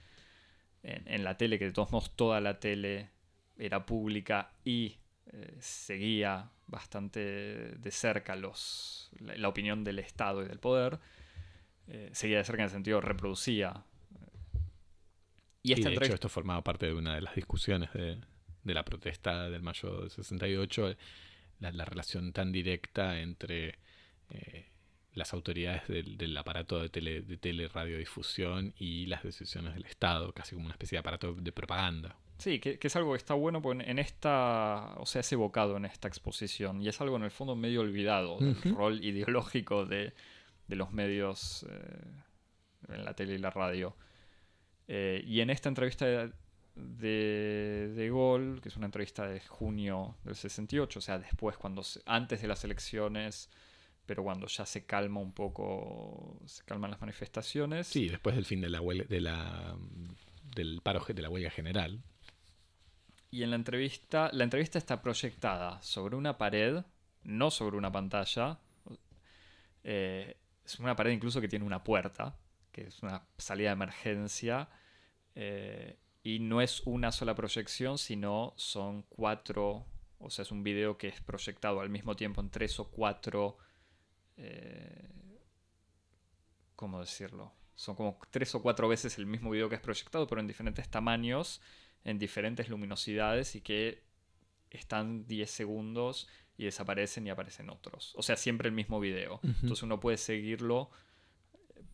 en, la tele que de todos modos toda la tele era pública y eh, seguía bastante de cerca los, la, opinión del Estado y del poder, eh, seguía de cerca en el sentido reproducía. Y, esta de hecho esto formaba parte de una de las discusiones de, de la protesta del mayo del 68 la, relación tan directa entre eh, las autoridades del, aparato de, tele, de teleradiodifusión y las decisiones del Estado, casi como una especie de aparato de propaganda. Sí, que, es algo que está bueno porque en esta, o sea, es evocado en esta exposición y es algo en el fondo medio olvidado del rol ideológico de, los medios eh, en la tele y la radio. Eh, y en esta entrevista de, de Gol, que es una entrevista de junio del 68, o sea, después, cuando antes de las elecciones, pero cuando ya se calma un poco, se calman las manifestaciones. Sí, después del fin de la, de la del paro de la huelga general. Y en la entrevista, la entrevista está proyectada sobre una pared, no sobre una pantalla. Eh, es una pared incluso que tiene una puerta, que es una salida de emergencia. Eh, y no es una sola proyección, sino son cuatro, o sea, es un video que es proyectado al mismo tiempo en tres o cuatro, eh, ¿cómo decirlo? son como tres o cuatro veces el mismo video que es proyectado, pero en diferentes tamaños, en diferentes luminosidades y que están 10 segundos y desaparecen y aparecen otros. O sea, siempre el mismo video. Entonces uno puede seguirlo,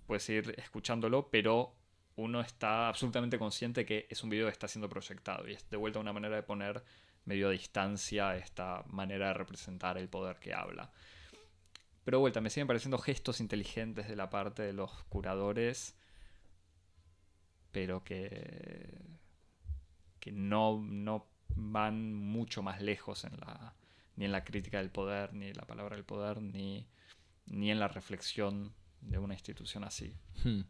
puede seguir escuchándolo, pero uno está absolutamente consciente que es un video que está siendo proyectado y es de vuelta una manera de poner medio a distancia esta manera de representar el poder que habla. Pero de vuelta, me siguen pareciendo gestos inteligentes de la parte de los curadores, pero que, que no, no van mucho más lejos en la, ni en la crítica del poder, ni en la palabra del poder, ni, ni en la reflexión de una institución así. Hmm.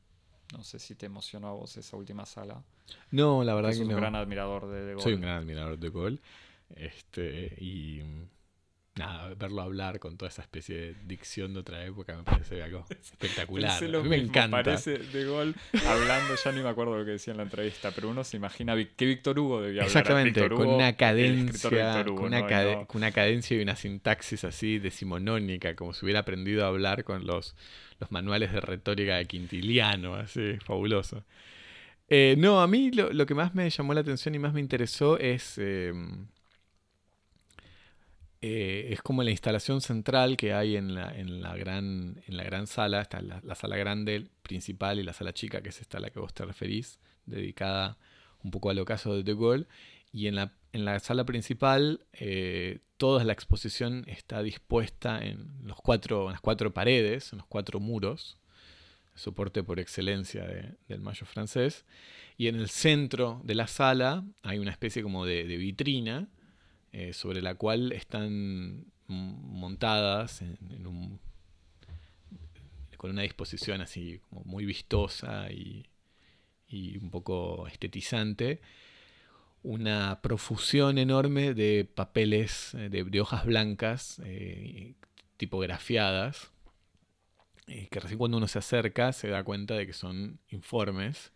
No sé si te emocionó a vos esa última sala. No, la verdad que no. Soy un gran admirador de De Gaulle. Soy un gran admirador de De Gaulle. Este, y nada, verlo hablar con toda esa especie de dicción de otra época me parece algo espectacular. me encanta. Parece de gol hablando, ya ni me acuerdo lo que decía en la entrevista, pero uno se imagina que Víctor Hugo debía hablar. Exactamente, con una cadencia, con, una con una cadencia y una sintaxis así decimonónica, como si hubiera aprendido a hablar con los, los manuales de retórica de Quintiliano, así, fabuloso. Eh, no, a mí lo, que más me llamó la atención y más me interesó es... Em, eh, es como la instalación central que hay en la, en la, gran, en la gran sala, está la, sala grande principal y la sala chica, que es esta a la que vos te referís, dedicada un poco al ocaso de De Gaulle. Y en la, en la sala principal, eh, toda la exposición está dispuesta en, los cuatro, las cuatro paredes, en los cuatro muros, soporte por excelencia del mayo francés. Y en el centro de la sala hay una especie como de vitrina eh, sobre la cual están montadas con una disposición así muy vistosa y, un poco estetizante, una profusión enorme de papeles, eh, de, hojas blancas eh, tipografiadas, que recién cuando uno se acerca se da cuenta de que son informes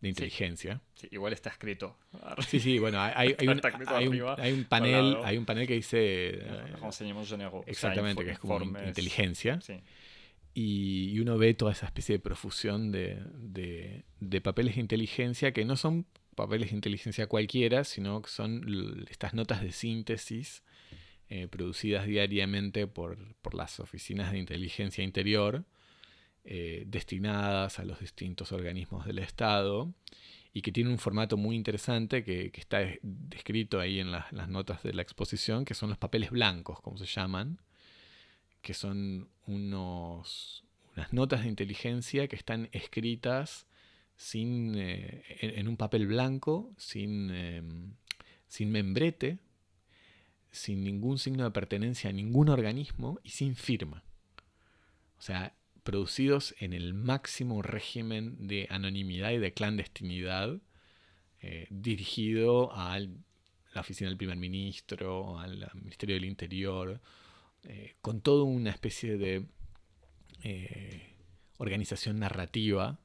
de inteligencia. Sí, igual está escrito. Sí, sí, bueno, hay, un, panel, hay un panel que dice... Eh, exactamente, que es como inteligencia. Y, uno ve toda esa especie de profusión de, papeles de inteligencia que no son papeles de inteligencia cualquiera, sino que son estas notas de síntesis eh, producidas diariamente por, por las oficinas de inteligencia interior eh, destinadas a los distintos organismos del Estado y que tiene un formato muy interesante que, está descrito ahí en las notas de la exposición, que son los papeles blancos, como se llaman, que son unos, unas notas de inteligencia que están escritas sin, eh, en, un papel blanco, sin, em, sin membrete, sin ningún signo de pertenencia a ningún organismo y sin firma. O sea, producidos en el máximo régimen de anonimidad y de clandestinidad, eh, dirigido a la oficina del primer ministro, al Ministerio del Interior, eh, con toda una especie de eh, organización narrativa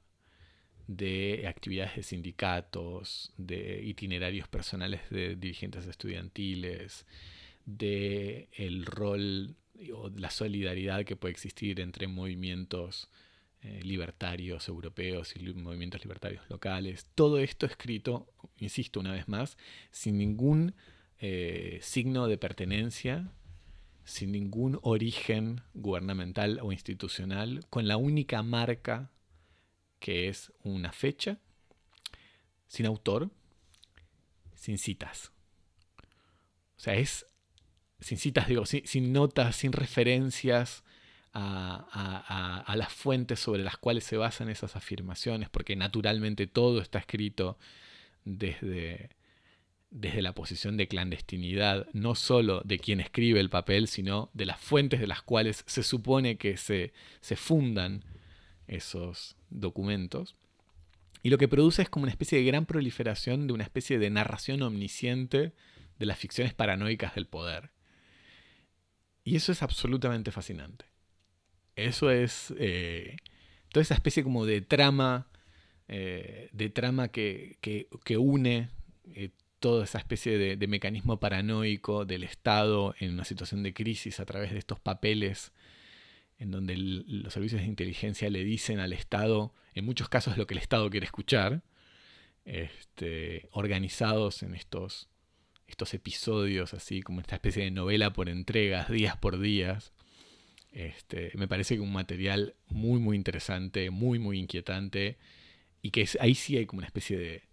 de actividades de sindicatos, de itinerarios personales de dirigentes estudiantiles, de el rol o la solidaridad que puede existir entre movimientos eh, libertarios europeos y movimientos libertarios locales. Todo esto escrito, insisto una vez más, sin ningún eh, signo de pertenencia, sin ningún origen gubernamental o institucional, con la única marca que es una fecha, sin autor, sin citas. O sea, es sin citas, digo, sin, notas, sin referencias a, las fuentes sobre las cuales se basan esas afirmaciones, porque naturalmente todo está escrito desde, desde la posición de clandestinidad, no solo de quien escribe el papel, sino de las fuentes de las cuales se supone que se, se fundan esos documentos. Y lo que produce es como una especie de gran proliferación de una especie de narración omnisciente de las ficciones paranoicas del poder. Y eso es absolutamente fascinante. Eso es eh, toda esa especie como de trama, eh, de trama que, une eh, toda esa especie de, mecanismo paranoico del Estado en una situación de crisis a través de estos papeles en donde los servicios de inteligencia le dicen al Estado, en muchos casos lo que el Estado quiere escuchar, este, organizados en estos, estos episodios, así como esta especie de novela por entregas, días por días. Este, me parece que un material muy, muy interesante, muy, muy inquietante, y que ahí sí hay como una especie de,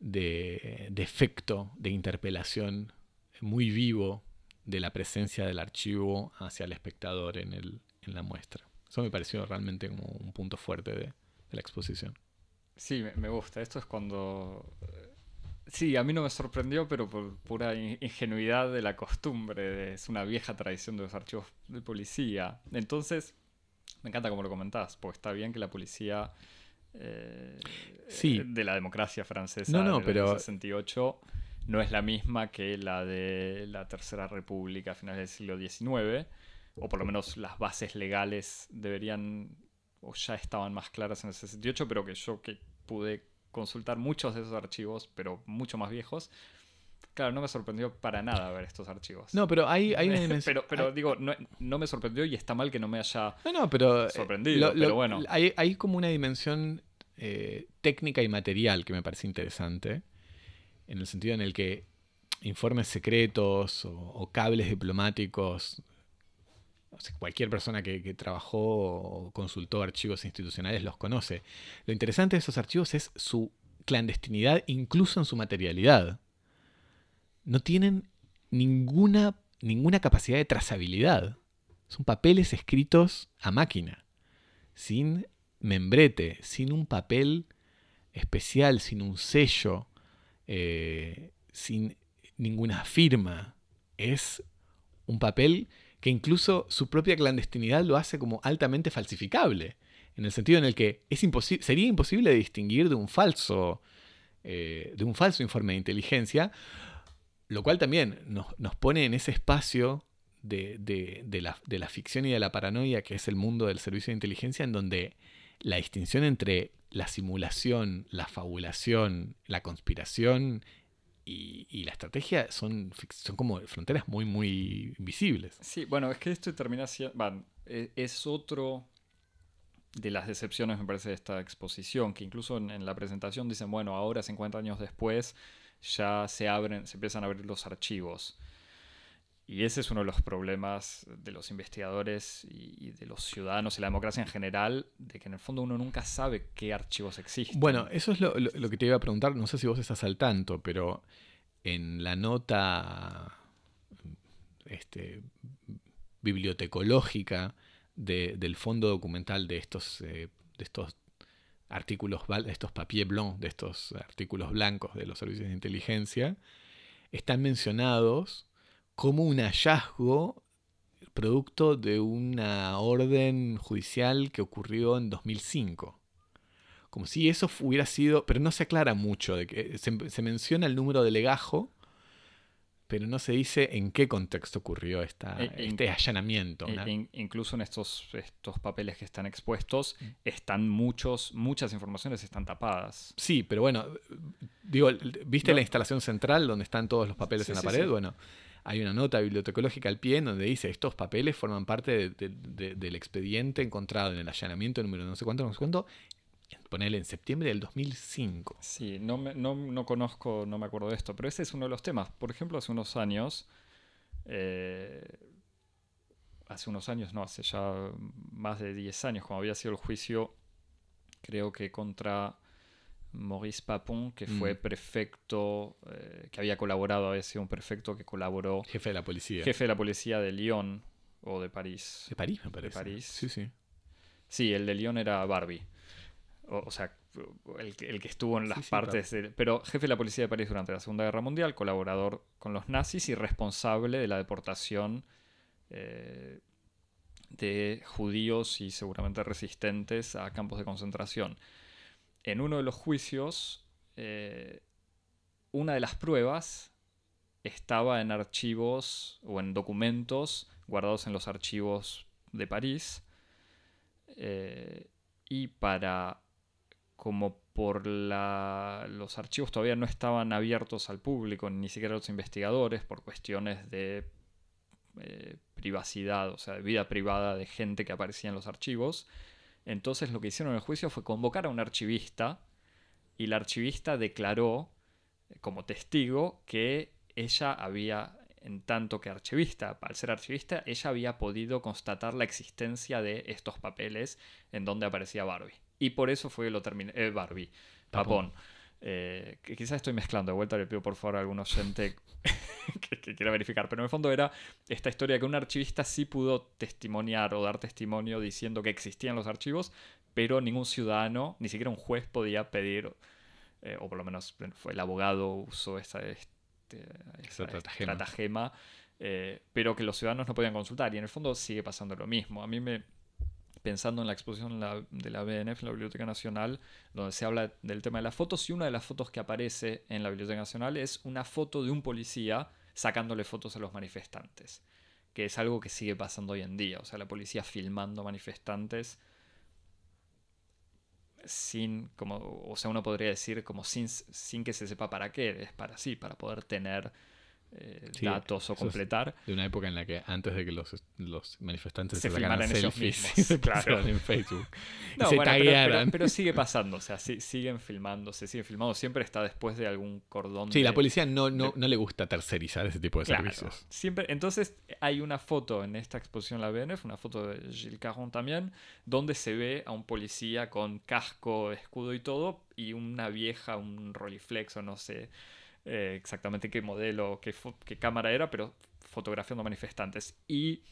de, de efecto de interpelación muy vivo de la presencia del archivo hacia el espectador en, el, en la muestra. Eso me pareció realmente como un punto fuerte de, la exposición. Sí, me, gusta. Esto es cuando... Sí, a mí no me sorprendió, pero por pura ingenuidad de la costumbre. es una vieja tradición de los archivos de policía. Entonces, me encanta como lo comentás, porque está bien que la policía eh, sí. de la democracia francesa no, no, pero... 68 no es la misma que la de la Tercera República a finales del siglo XIX, o por lo menos las bases legales deberían o ya estaban más claras en el 68, pero que yo que pude consultar muchos de esos archivos, pero mucho más viejos, Claro, no me sorprendió para nada ver estos archivos. No, pero hay, hay una dimensión. pero, pero digo, no, me sorprendió y está mal que no me haya no, no, pero, eh, sorprendido. pero bueno. Hay, hay, como una dimensión eh, técnica y material que me parece interesante en el sentido en el que informes secretos o, cables diplomáticos, cualquier persona que, trabajó o consultó archivos institucionales los conoce. Lo interesante de esos archivos es su clandestinidad, incluso en su materialidad. No tienen ninguna, ninguna capacidad de trazabilidad. Son papeles escritos a máquina, sin membrete, sin un papel especial, sin un sello, eh, sin ninguna firma. Es un papel que incluso su propia clandestinidad lo hace como altamente falsificable, en el sentido en el que es sería imposible distinguir de un falso, eh, de un falso informe de inteligencia, lo cual también nos, pone en ese espacio de, la, de la ficción y de la paranoia que es el mundo del servicio de inteligencia, en donde la distinción entre la simulación, la fabulación, la conspiración y, la estrategia son, son como fronteras muy, muy visibles. Sí, bueno, es que esto termina siendo. E, es otro de las decepciones, me parece, de esta exposición, que incluso en, en, la presentación dicen, bueno, ahora, 50 años después, ya se abren, se empiezan a abrir los archivos. Y ese es uno de los problemas de los investigadores y, de los ciudadanos y la democracia en general, de que en el fondo uno nunca sabe qué archivos existen. Bueno, eso es lo, que te iba a preguntar, no sé si vos estás al tanto, pero en la nota este, bibliotecológica del fondo documental de estos, eh, de estos artículos, de estos papier blanc, de estos artículos blancos de los servicios de inteligencia, están mencionados como un hallazgo producto de una orden judicial que ocurrió en 2005. Como si eso hubiera sido, pero no se aclara mucho, de que se, menciona el número de legajo, pero no se dice en qué contexto ocurrió esta, e, este allanamiento. E, incluso en estos, estos papeles que están expuestos, mm. están muchos, muchas informaciones están tapadas. Sí, pero bueno, digo, ¿viste la instalación central donde están todos los papeles en la pared? Bueno, hay una nota bibliotecológica al pie en donde dice estos papeles forman parte del expediente encontrado en el allanamiento número no sé cuánto, no sé cuánto, ponerle en septiembre del 2005. Sí, no, no, conozco, no me acuerdo de esto, pero ese es uno de los temas. Por ejemplo, hace unos años, eh, hace unos años, no, hace ya más de 10 años, como había sido el juicio, creo que contra Maurice Papon, que fue mm. prefecto, eh, que había colaborado, había sido un prefecto que colaboró. Jefe de la policía. Jefe de la policía de Lyon o de París. De París, me parece. De París. Sí, sí. Sí, el de Lyon era Barbie. O, sea, el, que estuvo en las partes. pero jefe de la policía de París durante la Segunda Guerra Mundial, colaborador con los nazis y responsable de la deportación eh, de judíos y seguramente resistentes a campos de concentración en uno de los juicios, eh, una de las pruebas estaba en archivos o en documentos guardados en los archivos de París. Eh, y para, como por la, los archivos todavía no estaban abiertos al público, ni siquiera a los investigadores, por cuestiones de eh, privacidad, o sea, de vida privada de gente que aparecía en los archivos. Entonces lo que hicieron en el juicio fue convocar a un archivista y la archivista declaró eh, como testigo que ella había, en tanto que archivista, al ser archivista, ella había podido constatar la existencia de estos papeles en donde aparecía Barbie. Y por eso fue lo terminé, eh, Barbie, Papón. Eh, que quizás estoy mezclando, de vuelta le pido por favor a algún oyente que, quiera verificar, pero en el fondo era esta historia que un archivista sí pudo testimoniar o dar testimonio diciendo que existían los archivos, pero ningún ciudadano, ni siquiera un juez podía pedir, eh, o por lo menos fue el abogado usó esa, este, estratagema, eh, pero que los ciudadanos no podían consultar, y en el fondo sigue pasando lo mismo. A mí me, pensando en la exposición de la BNF, en la Biblioteca Nacional, donde se habla del tema de las fotos, y una de las fotos que aparece en la Biblioteca Nacional es una foto de un policía sacándole fotos a los manifestantes, que es algo que sigue pasando hoy en día, o sea, la policía filmando manifestantes sin, como, o sea, uno podría decir como sin, sin que se sepa para qué, es para sí, para poder tener eh, datos o completar. De una época en la que antes de que los, los manifestantes se, se sacaran selfies se claro. en Facebook. no, se bueno, pero, sigue pasando, o sea, siguen filmando, se sigue filmando, siempre está después de algún cordón. Sí, la policía no, no, no, le gusta tercerizar ese tipo de servicios. Siempre, entonces hay una foto en esta exposición la BNF, una foto de Gilles Caron también, donde se ve a un policía con casco, escudo y todo, y una vieja, un Rolleiflex o no sé eh, exactamente qué modelo, qué, cámara era, pero fotografiando manifestantes. Y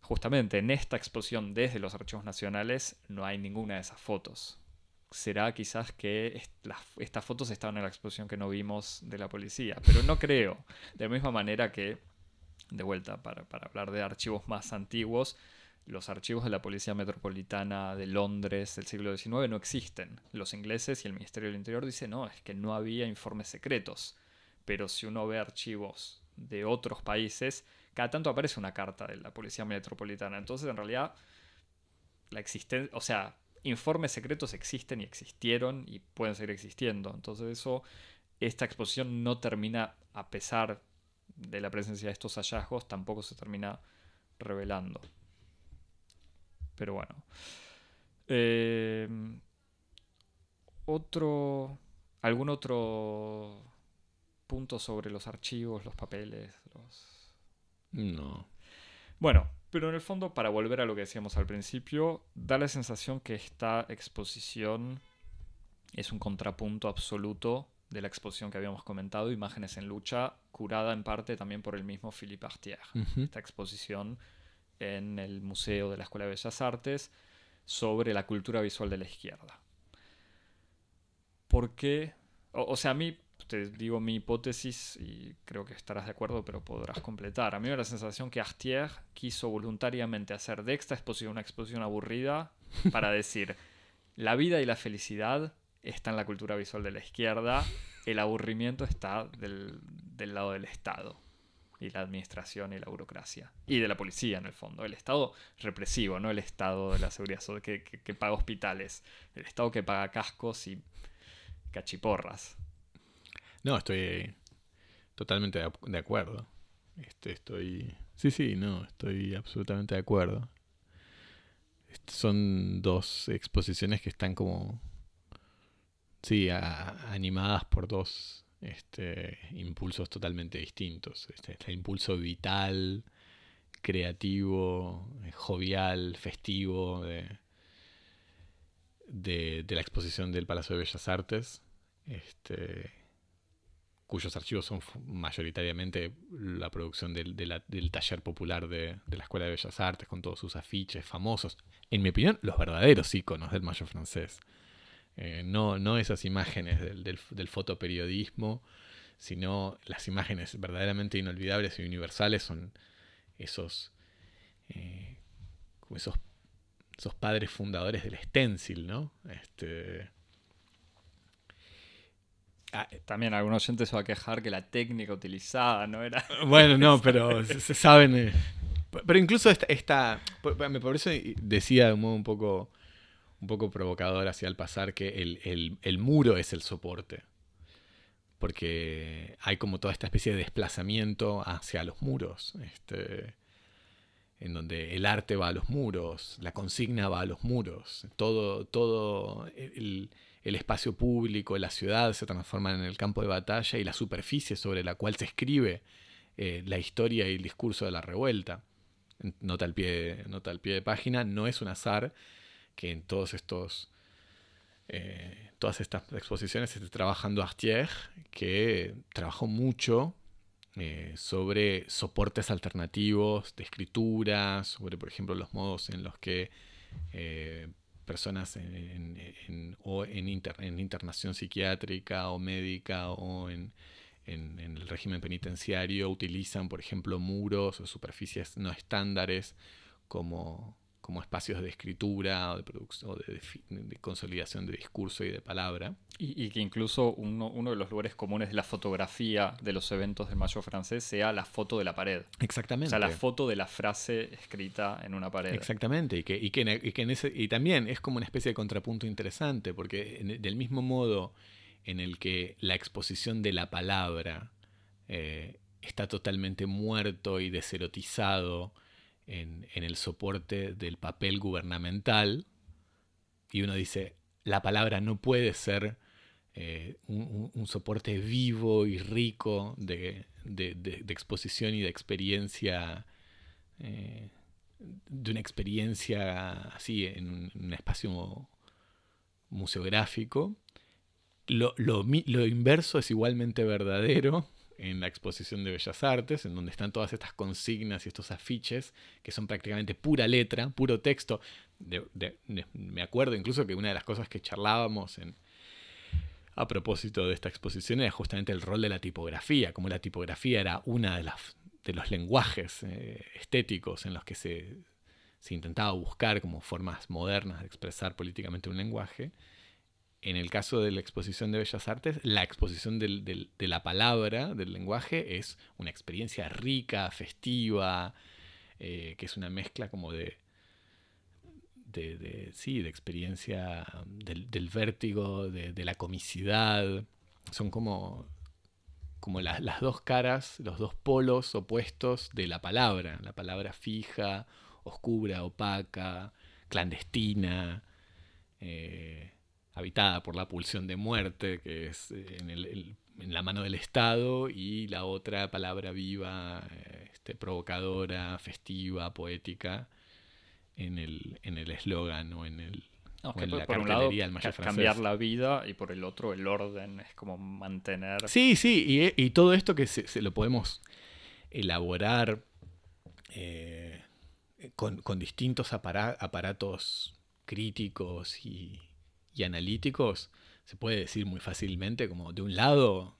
justamente en esta exposición desde los archivos nacionales no hay ninguna de esas fotos. Será quizás que estas fotos estaban en la exposición que no vimos de la policía, pero no creo. De la misma manera que, de vuelta, para hablar de archivos más antiguos, los archivos de la Policía Metropolitana de Londres del siglo XIX no existen. Los ingleses y el Ministerio del Interior dicen, no, es que no había informes secretos. Pero si uno ve archivos de otros países, cada tanto aparece una carta de la Policía Metropolitana. Entonces, en realidad, la existencia, o sea, informes secretos existen y existieron y pueden seguir existiendo. Entonces, eso, esta exposición no termina, a pesar de la presencia de estos hallazgos, tampoco se termina revelando. Pero bueno. Eh, otro. ¿Algún otro punto sobre los archivos, los papeles? Los... No. Bueno, pero en el fondo, para volver a lo que decíamos al principio, da la sensación que esta exposición es un contrapunto absoluto de la exposición que habíamos comentado, Imágenes en Lucha, curada en parte también por el mismo Philippe Artier. Esta exposición en el Museo de la Escuela de Bellas Artes sobre la cultura visual de la izquierda. ¿Por qué? O, sea, a mí, te digo mi hipótesis y creo que estarás de acuerdo, pero podrás completar. A mí me da la sensación que Astier quiso voluntariamente hacer de esta exposición una exposición aburrida para decir, la vida y la felicidad está en la cultura visual de la izquierda, el aburrimiento está del, del lado del Estado y la administración y la burocracia. Y de la policía, en el fondo. El Estado represivo, no el Estado de la seguridad que, que, paga hospitales. El Estado que paga cascos y cachiporras. No, estoy totalmente de acuerdo. Este, estoy. Sí, sí, no, estoy absolutamente de acuerdo. Son dos exposiciones que están como. Sí, animadas por dos este, impulsos totalmente distintos. Este, este impulso vital, creativo, eh, jovial, festivo de, de, la exposición del Palacio de Bellas Artes, este, cuyos archivos son mayoritariamente la producción del, del taller popular de, de, la Escuela de Bellas Artes, con todos sus afiches famosos. En mi opinión, los verdaderos íconos del mayo francés. Eh, no, no esas imágenes del, del, fotoperiodismo, sino las imágenes verdaderamente inolvidables y universales son esos, eh, esos, esos padres fundadores del stencil, ¿no? Este, ah, también algunos oyentes se va a quejar que la técnica utilizada no era. Bueno, no, pero se, saben. Eh, pero incluso esta, esta, Por eso decía de un modo un poco un poco provocador hacia el pasar que el, muro es el soporte. porque hay como toda esta especie de desplazamiento hacia los muros, este, en donde el arte va a los muros, la consigna va a los muros, todo, todo el, espacio público, la ciudad se transforma en el campo de batalla y la superficie sobre la cual se escribe eh, la historia y el discurso de la revuelta. Nota al, pie, nota al pie de página, no es un azar que en todos estos eh, todas estas exposiciones se está trabajando Artier, que trabajó mucho eh, sobre soportes alternativos de escritura, sobre, por ejemplo, los modos en los que eh, personas en, o en, internación psiquiátrica o médica o en, en, el régimen penitenciario utilizan, por ejemplo, muros o superficies no estándares como, como espacios de escritura o de, producción, de, consolidación de discurso y de palabra. Y, que incluso uno, de los lugares comunes de la fotografía de los eventos del Mayo francés sea la foto de la pared. Exactamente. O sea, la foto de la frase escrita en una pared. Exactamente. Y que, y que, en ese, y también es como una especie de contrapunto interesante, porque del mismo modo en el que la exposición de la palabra eh, está totalmente muerto y deserotizado, en, el soporte del papel gubernamental y uno dice, la palabra no puede ser eh, un, soporte vivo y rico de, exposición y de experiencia, eh, de una experiencia así en un, espacio museográfico. Lo, lo, inverso es igualmente verdadero en la exposición de Bellas Artes, en donde están todas estas consignas y estos afiches, que son prácticamente pura letra, puro texto. me acuerdo incluso que una de las cosas que charlábamos en, a propósito de esta exposición era justamente el rol de la tipografía, como la tipografía era una de, de los lenguajes eh, estéticos en los que se, se intentaba buscar como formas modernas de expresar políticamente un lenguaje en el caso de la exposición de Bellas Artes, la exposición de la palabra, del lenguaje, es una experiencia rica, festiva, eh, que es una mezcla como de, de, sí, de experiencia del, vértigo, de, la comicidad. Son como, como las dos caras, los dos polos opuestos de la palabra. La palabra fija, oscura, opaca, clandestina. Eh, habitada por la pulsión de muerte, que es eh, en, la mano del Estado, y la otra palabra viva, este, provocadora, festiva, poética, en el eslogan o en el... en la por un lado, cambiar la vida y por el otro el orden es como mantener... Sí, sí, y, todo esto que se, lo podemos elaborar eh, con, con, distintos aparatos críticos y, y analíticos, se puede decir muy fácilmente como de un lado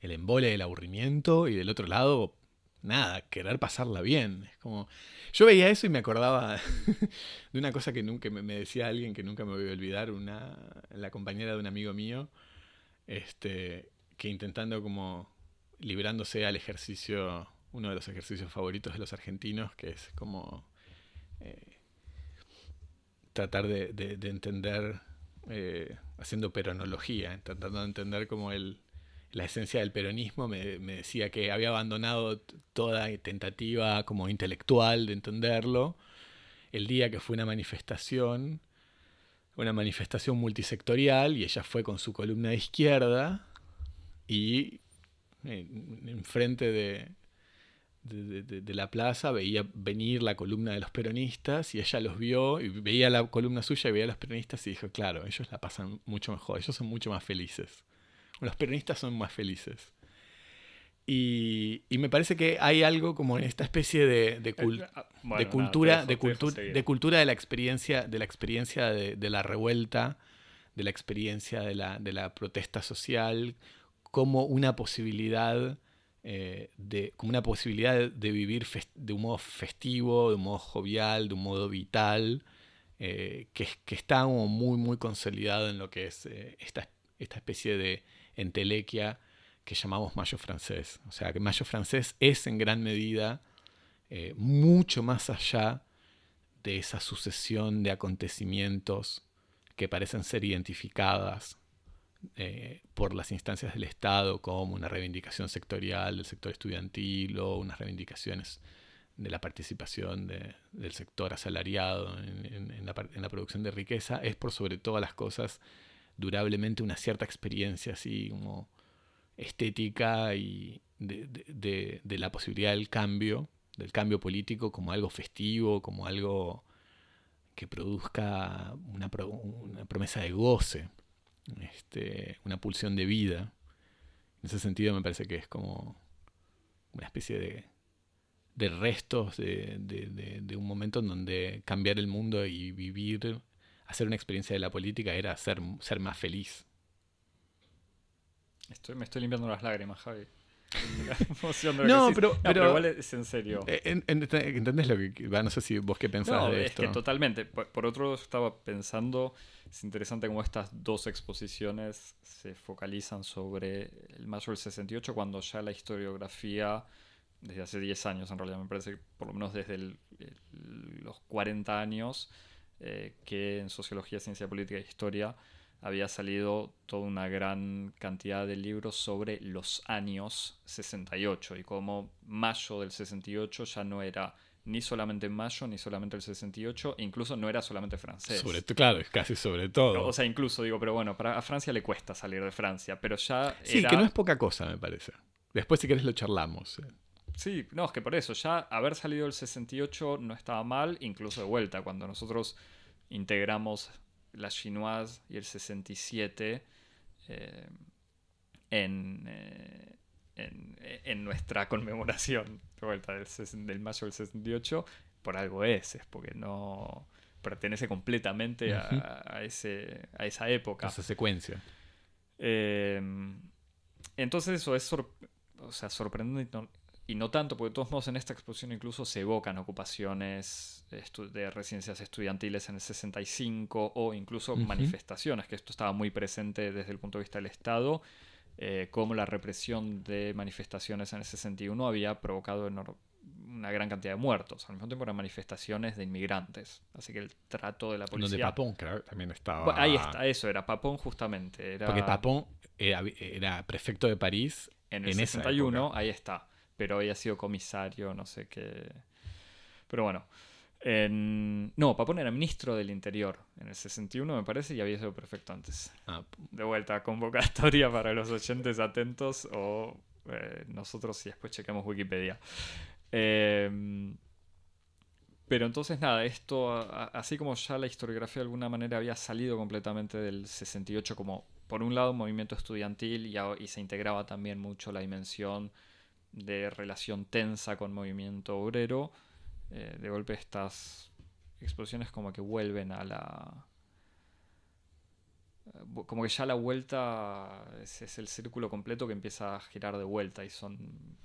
el embole del aburrimiento y del otro lado nada, querer pasarla bien. Es como yo veía eso y me acordaba de una cosa que nunca me, decía alguien que nunca me voy a olvidar, una la compañera de un amigo mío, este que intentando como librándose al ejercicio, uno de los ejercicios favoritos de los argentinos, que es como eh, tratar de, de entender eh, haciendo peronología, tratando de entender como el, la esencia del peronismo, me, decía que había abandonado toda tentativa como intelectual de entenderlo. El día que fue una manifestación, una manifestación multisectorial, y ella fue con su columna de izquierda y enfrente de, de, la plaza, veía venir la columna de los peronistas y ella los vio y veía la columna suya y veía a los peronistas y dijo, claro, ellos la pasan mucho mejor, ellos son mucho más felices. Los peronistas son más felices. Y, me parece que hay algo como en esta especie de, de, cultura, de, de cultura de la experiencia, de la experiencia de, la revuelta, de la experiencia de la, de la protesta social, como una posibilidad eh, de, como una posibilidad de, vivir de un modo festivo, de un modo jovial, de un modo vital, eh, que, que, está muy, muy consolidado en lo que es eh, esta, esta especie de entelequia que llamamos Mayo francés. O sea, que Mayo francés es en gran medida mucho más allá de esa sucesión de acontecimientos que parecen ser identificadas eh, por las instancias del Estado como una reivindicación sectorial del sector estudiantil o unas reivindicaciones de la participación del sector asalariado en, la, producción de riqueza, es por sobre todas las cosas durablemente una cierta experiencia así como estética y de, la posibilidad del cambio, del cambio político como algo festivo, como algo que produzca una, una promesa de goce, este, una pulsión de vida. En ese sentido me parece que es como una especie de de restos de, un momento en donde cambiar el mundo y vivir, hacer una experiencia de la política era ser, ser más feliz. Estoy, me estoy limpiando las lágrimas, Javi. no, pero, pero, igual es en serio. Eh, ¿Entendés lo que.? No sé si vos qué pensás de esto. Es que totalmente. Por, otro lado, estaba pensando. Es interesante cómo estas dos exposiciones se focalizan sobre el mayo del 68, cuando ya la historiografía desde hace 10 años en realidad, me parece que por lo menos desde los 40 años eh, que en Sociología, Ciencia Política e Historia había salido toda una gran cantidad de libros sobre los años 68 y como mayo del 68 ya no era ni solamente mayo, ni solamente el 68, incluso no era solamente francés. Sobre claro, es casi sobre todo. O sea, incluso digo, pero bueno, para, a Francia le cuesta salir de Francia, pero ya... Sí, que no es poca cosa, me parece. Después si querés lo charlamos. Eh. Sí, no, es que por eso, ya haber salido el 68 no estaba mal, incluso de vuelta, cuando nosotros integramos la chinoise y el 67 eh, en, eh, en, en, nuestra conmemoración de vuelta del, del, mayo del 68, por algo es, es porque no pertenece completamente a, ese, a esa época. A esa secuencia. Eh, entonces eso es o sea, sorprendente y no tanto, porque de todos modos en esta exposición incluso se evocan ocupaciones de residencias estudiantiles en el 65 o incluso manifestaciones, que esto estaba muy presente desde el punto de vista del Estado, eh, como la represión de manifestaciones en el 61 había provocado una gran cantidad de muertos. Al mismo tiempo eran manifestaciones de inmigrantes. Así que el trato de la policía... Donde Papón, claro, también estaba... ahí está, eso era Papón justamente. Era... Porque Papón era, prefecto de París en el 61, ahí está pero había sido comisario, no sé qué. Pero bueno. No, Papón era ministro del Interior en el 61, me parece, y había sido perfecto antes. Ah. De vuelta, convocatoria para los oyentes atentos o eh, nosotros y después chequemos Wikipedia. Em, pero entonces nada, esto, así como ya la historiografía de alguna manera había salido completamente del 68 como, por un lado, un movimiento estudiantil y, y se integraba también mucho la dimensión de relación tensa con movimiento obrero, eh, de golpe estas explosiones como que vuelven a la... Como que ya la vuelta es, es, el círculo completo que empieza a girar de vuelta y son,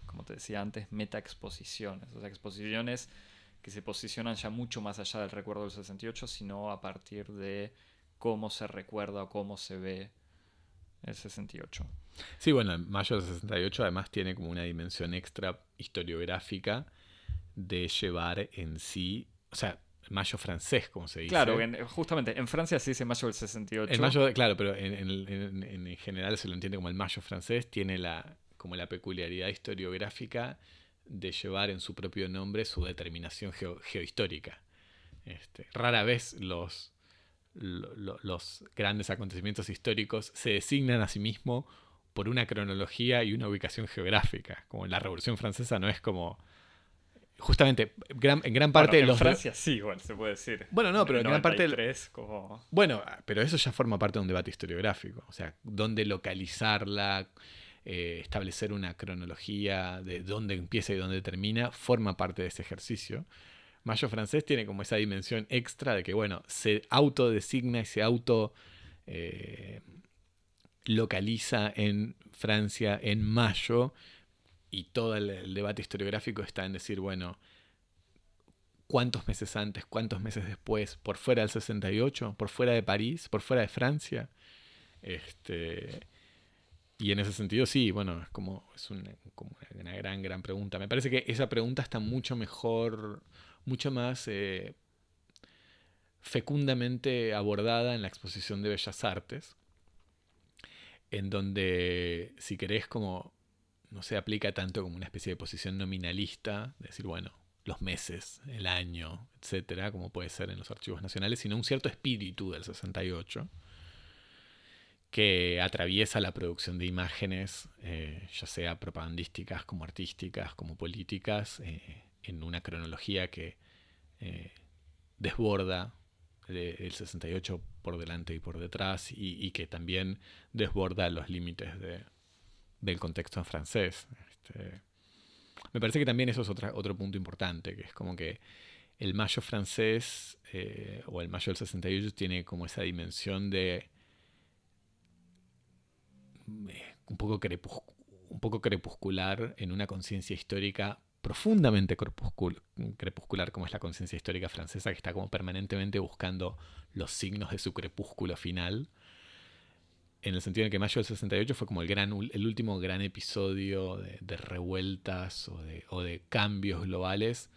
como te decía antes, meta exposiciones. O sea, exposiciones que se posicionan ya mucho más allá del recuerdo del 68, sino a partir de cómo se recuerda o cómo se ve el 68. Sí, bueno, el mayo del 68 además tiene como una dimensión extra historiográfica de llevar en sí, o sea, mayo francés, como se dice. Claro, justamente en Francia se dice mayo del 68. El mayo, claro, pero en, general se lo entiende como el mayo francés, tiene la, como la peculiaridad historiográfica de llevar en su propio nombre su determinación geohistórica. Este, rara vez los, los grandes acontecimientos históricos se designan a sí mismos por una cronología y una ubicación geográfica. Como la Revolución Francesa no es como. Justamente, en gran parte de los. En Francia sí, igual se puede decir. Bueno, no, pero en gran parte. como... Bueno, pero eso ya forma parte de un debate historiográfico. O sea, dónde localizarla, eh, establecer una cronología de dónde empieza y dónde termina, forma parte de ese ejercicio. Mayo francés tiene como esa dimensión extra de que, bueno, se autodesigna y se auto eh, localiza en Francia en mayo y todo el, debate historiográfico está en decir, bueno, ¿cuántos meses antes, cuántos meses después, por fuera del 68, por fuera de París, por fuera de Francia? Este, y en ese sentido, sí, bueno, es como, es como una gran, gran pregunta. Me parece que esa pregunta está mucho mejor mucho más eh, fecundamente abordada en la exposición de Bellas Artes. en donde, si querés, como no se aplica tanto como una especie de posición nominalista, decir, bueno, los meses, el año, etcétera, como puede ser en los archivos nacionales, sino un cierto espíritu del 68 que atraviesa la producción de imágenes, eh, ya sea propagandísticas como artísticas, como políticas, eh, en una cronología que eh, desborda el 68 por delante y por detrás y, que también desborda los límites del contexto francés. Este, me parece que también eso es otro punto importante, que es como que el mayo francés o el mayo del 68 tiene como esa dimensión de un poco, un poco crepuscular en una conciencia histórica profundamente crepuscular como es la conciencia histórica francesa, que está como permanentemente buscando los signos de su crepúsculo final. En el sentido de que Mayo del 68 fue como el, gran, el último gran episodio de, revueltas o de, o de cambios globales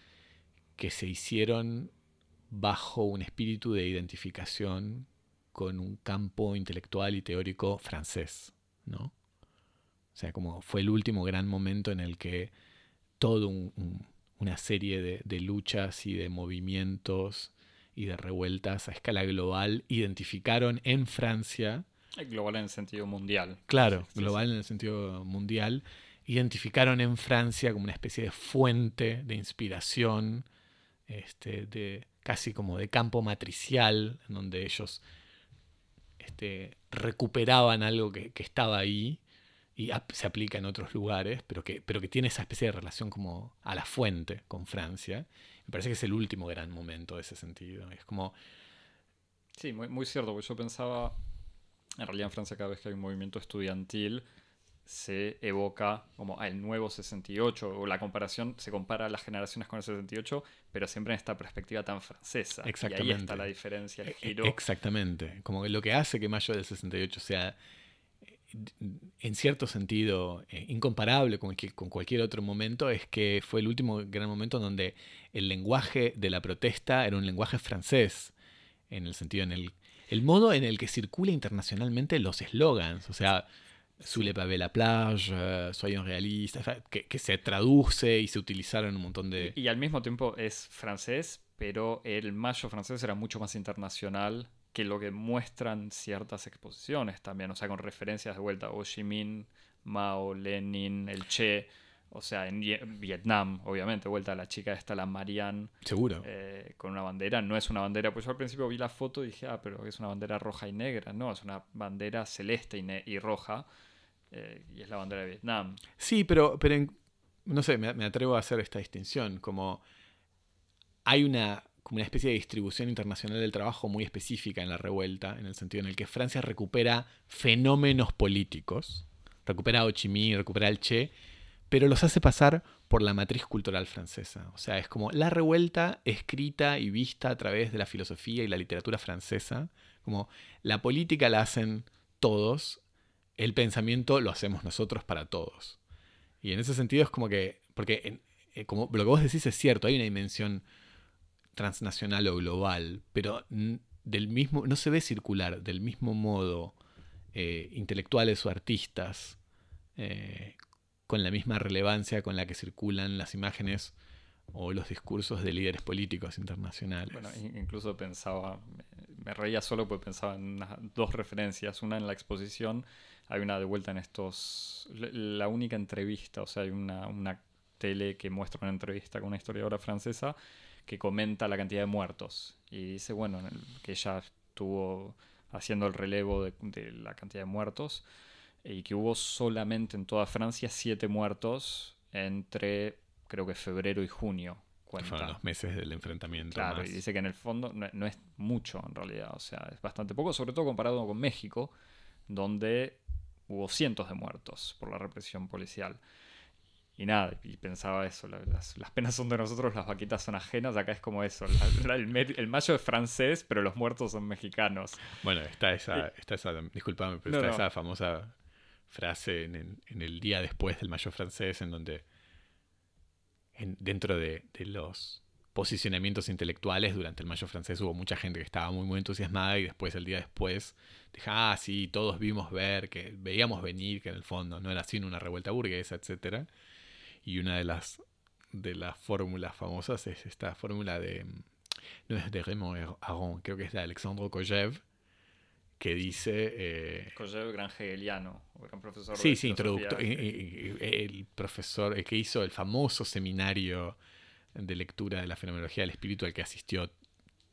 que se hicieron bajo un espíritu de identificación con un campo intelectual y teórico francés. ¿no? O sea, como fue el último gran momento en el que toda una serie de, luchas y de movimientos y de revueltas a escala global identificaron en Francia. Global en el sentido mundial. Claro, global en el sentido mundial. Identificaron en Francia como una especie de fuente de inspiración, este, de, casi como de campo matricial, en donde ellos este, recuperaban algo que, estaba ahí y se aplica en otros lugares, pero que, pero que tiene esa especie de relación como a la fuente con Francia. Me parece que es el último gran momento de ese sentido. Es como... Sí, muy, muy cierto, porque yo pensaba, en realidad en Francia cada vez que hay un movimiento estudiantil, se evoca como al nuevo 68, o la comparación se compara a las generaciones con el 68, pero siempre en esta perspectiva tan francesa. Exactamente. Y ahí está la diferencia, el e-, giro. Exactamente. Como que lo que hace que Mayo del 68 sea, en cierto sentido, eh, incomparable con, con cualquier otro momento, es que fue el último gran momento donde el lenguaje de la protesta era un lenguaje francés, en el sentido, en el, el modo en el que circula internacionalmente los eslogans. O sea, Sous les pavés la plage, uh, Soyons realistas, que, que, se traduce y se utilizaron en un montón de... Y, al mismo tiempo es francés, pero el mayo francés era mucho más internacional que lo que muestran ciertas exposiciones también, o sea, con referencias de vuelta, Ho Chi Minh, Mao, Lenin, el Che, o sea, en Vietnam, obviamente, vuelta a la chica esta, la Marianne. Seguro. Eh, con una bandera. No es una bandera, pues yo al principio vi la foto y dije, ah, pero es una bandera roja y negra. No, es una bandera celeste y, y roja. Eh, y es la bandera de Vietnam. Sí, pero, pero no sé, me, atrevo a hacer esta distinción. Como hay una, como una especie de distribución internacional del trabajo muy específica en la revuelta, en el sentido en el que Francia recupera fenómenos políticos, recupera a Ho Chi Minh, recupera al Che, pero los hace pasar por la matriz cultural francesa. O sea, es como la revuelta escrita y vista a través de la filosofía y la literatura francesa, como la política la hacen todos el pensamiento lo hacemos nosotros para todos. Y en ese sentido es como que, porque eh, como lo que vos decís es cierto, hay una dimensión transnacional o global, pero del mismo, no se ve circular del mismo modo eh, intelectuales o artistas eh, con la misma relevancia con la que circulan las imágenes o los discursos de líderes políticos internacionales. Bueno, incluso pensaba, me reía solo porque pensaba en dos referencias, una en la exposición hay una de vuelta en estos. La única entrevista, o sea, hay una, una tele que muestra una entrevista con una historiadora francesa que comenta la cantidad de muertos. Y dice, bueno, que ella estuvo haciendo el relevo de, la cantidad de muertos y que hubo solamente en toda Francia siete muertos entre, creo que febrero y junio. Fueron los meses del enfrentamiento. Claro, y dice que en el fondo no, no, es mucho en realidad, o sea, es bastante poco, sobre todo comparado con México, donde hubo cientos de muertos por la represión policial. Y nada, y pensaba eso, las, penas son de nosotros, las vaquitas son ajenas, acá es como eso, el, mayo es francés, pero los muertos son mexicanos. Bueno, está esa, está esa disculpame, pero está esa famosa frase en, el día después del mayo francés, en donde dentro de, los posicionamientos intelectuales durante el Mayo francés. Hubo mucha gente que estaba muy, muy entusiasmada y después, el día después, dije, ah, sí, todos vimos ver, que veíamos venir, que en el fondo no era sino una revuelta burguesa, etc. Y una de las, de las fórmulas famosas es esta fórmula de, no es de Raymond Aron, creo que es de Alexandre Kojev, que dice... Eh, gran hegeliano, gran profesor Sí, sí, introductor, el profesor el que hizo el famoso seminario de lectura de la fenomenología del espíritu al que asistió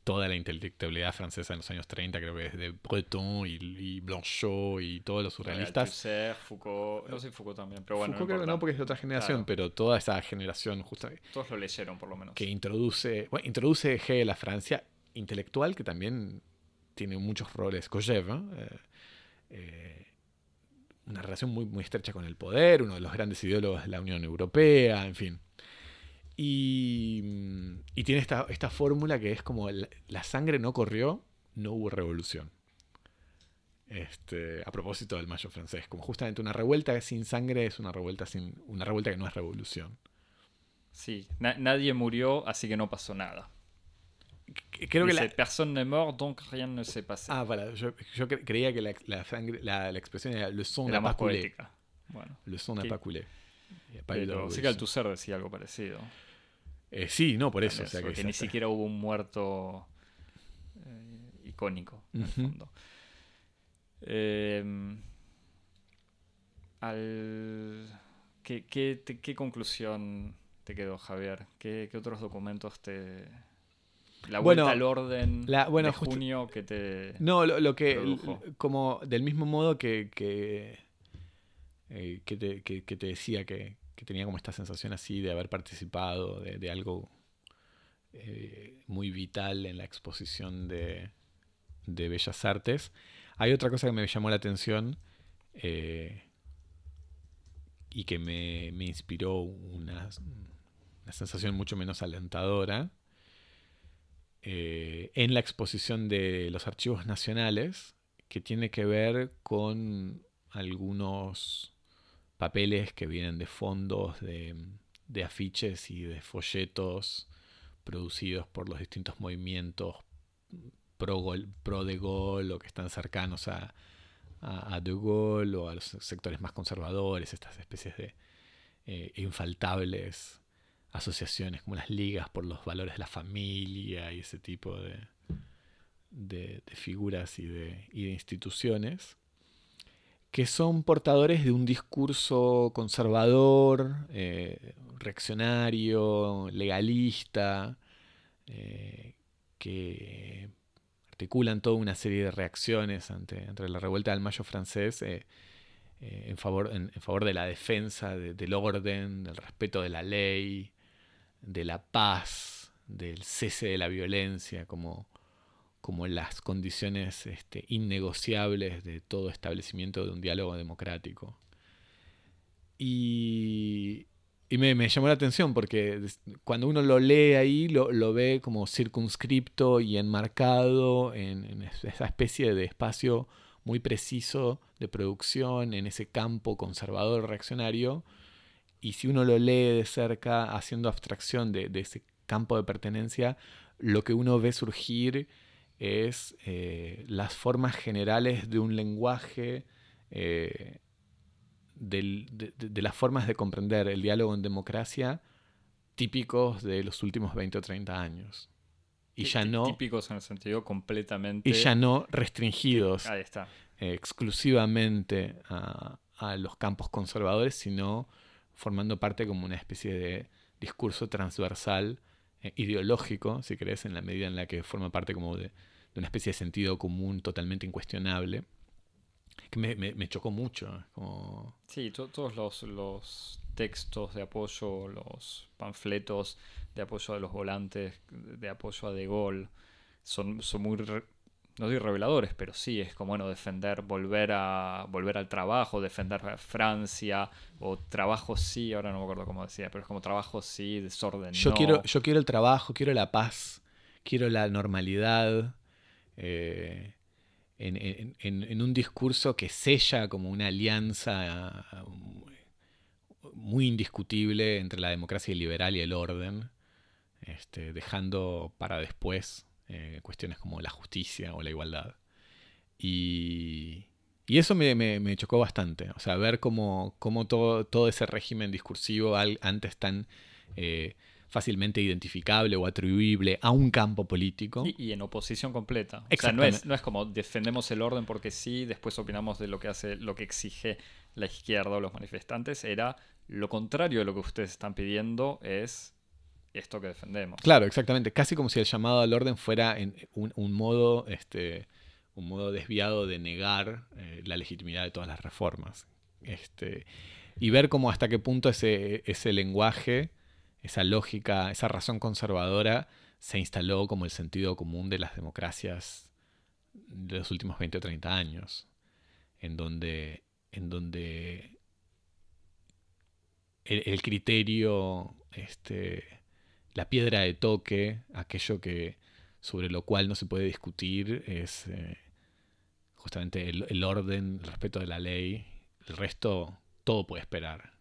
toda la intelectualidad francesa en los años 30, creo que desde Breton y, Blanchot y todos los surrealistas. Foucault, no sé Foucault también, pero bueno. Foucault creo que no, porque es de otra generación, pero toda esa generación justamente. Todos lo leyeron, por lo menos. Que introduce, bueno, introduce Hegel a Francia, intelectual que también tiene muchos roles, Kojev, eh, eh, una relación muy, muy estrecha con el poder, uno de los grandes ideólogos de la Unión Europea, en fin. Y, y tiene esta, esta fórmula que es como la, sangre no corrió, no hubo revolución. Este, a propósito del mayo francés, como justamente una revuelta sin sangre es una revuelta sin una revuelta que no es revolución. Sí, nadie murió, así que no pasó nada creo que la... personne n'est mort, donc rien ne s'est passé. Ah, voilà. Yo, yo creía que la, la, la, la, expresión era le son n'a pas coulé. Bueno, le son n'a pas coulé. Pero sí que Althusser decía algo parecido. Eh, sí, no, por eso. O sea, que, ni siquiera hubo un muerto eh, icónico, en el fondo. Eh, al... ¿Qué, qué, ¿Qué conclusión te quedó, Javier? ¿Qué, qué otros documentos te, la vuelta al orden de junio que te. No, lo, que. Como del mismo modo que. que, eh, que, te, que, te, decía que, tenía como esta sensación así de haber participado de, algo eh, muy vital en la exposición de, de, Bellas Artes. Hay otra cosa que me llamó la atención eh, y que me, me inspiró una, una sensación mucho menos alentadora eh, en la exposición de los archivos nacionales que tiene que ver con algunos papeles que vienen de fondos de, afiches y de folletos producidos por los distintos movimientos pro, pro de Gaulle o que están cercanos a, a, De Gaulle o a los sectores más conservadores, estas especies de eh, infaltables asociaciones como las ligas por los valores de la familia y ese tipo de, de, figuras y de, instituciones, que son portadores de un discurso conservador, eh, reaccionario, legalista, eh, que articulan toda una serie de reacciones ante, la revuelta del Mayo francés. Eh, en, favor, en, favor de la defensa del orden, del respeto de la ley, de la paz, del cese de la violencia, como, como las condiciones este, innegociables de todo establecimiento de un diálogo democrático. Y, y me, llamó la atención porque cuando uno lo lee ahí, lo, ve como circunscripto y enmarcado en, en, esa especie de espacio muy preciso de producción, en ese campo conservador reaccionario, y si uno lo lee de cerca, haciendo abstracción de, ese campo de pertenencia, lo que uno ve surgir es eh, las formas generales de un lenguaje, eh, de, las formas de comprender el diálogo en democracia típicos de los últimos 20 o 30 años. Y ya no... Típicos en el sentido completamente... Y ya no restringidos exclusivamente a, a, los campos conservadores, sino formando parte como una especie de discurso transversal, eh, ideológico, si querés, en la medida en la que forma parte como de, una especie de sentido común totalmente incuestionable, que me, chocó mucho. Como... Sí, todos los, los textos de apoyo, los panfletos de apoyo a los volantes, de apoyo a De Gaulle, son, son muy no soy reveladores, pero sí es como bueno defender, volver a volver al trabajo, defender a Francia, o trabajo sí, ahora no me acuerdo cómo decía, pero es como trabajo sí, desorden. Yo no. quiero, yo quiero el trabajo, quiero la paz, quiero la normalidad. Eh, en, un discurso que sella como una alianza muy indiscutible entre la democracia liberal y el orden. este, dejando para después eh, cuestiones como la justicia o la igualdad. Y, eso me, chocó bastante, o sea, ver cómo, todo, ese régimen discursivo antes tan... Eh, fácilmente identificable o atribuible a un campo político. Y, en oposición completa. O sea, no es, no es como defendemos el orden porque sí, después opinamos de lo que hace, lo que exige la izquierda o los manifestantes. Era lo contrario de lo que ustedes están pidiendo es esto que defendemos. Claro, exactamente. Casi como si el llamado al orden fuera en un, modo, este, un modo desviado de negar eh, la legitimidad de todas las reformas. Este, y ver cómo hasta qué punto ese, ese lenguaje esa lógica, esa razón conservadora se instaló como el sentido común de las democracias de los últimos 20 o 30 años, en donde, en donde el, criterio, este, la piedra de toque, aquello que sobre lo cual no se puede discutir es eh, justamente el, el orden, el respeto de la ley, el resto todo puede esperar.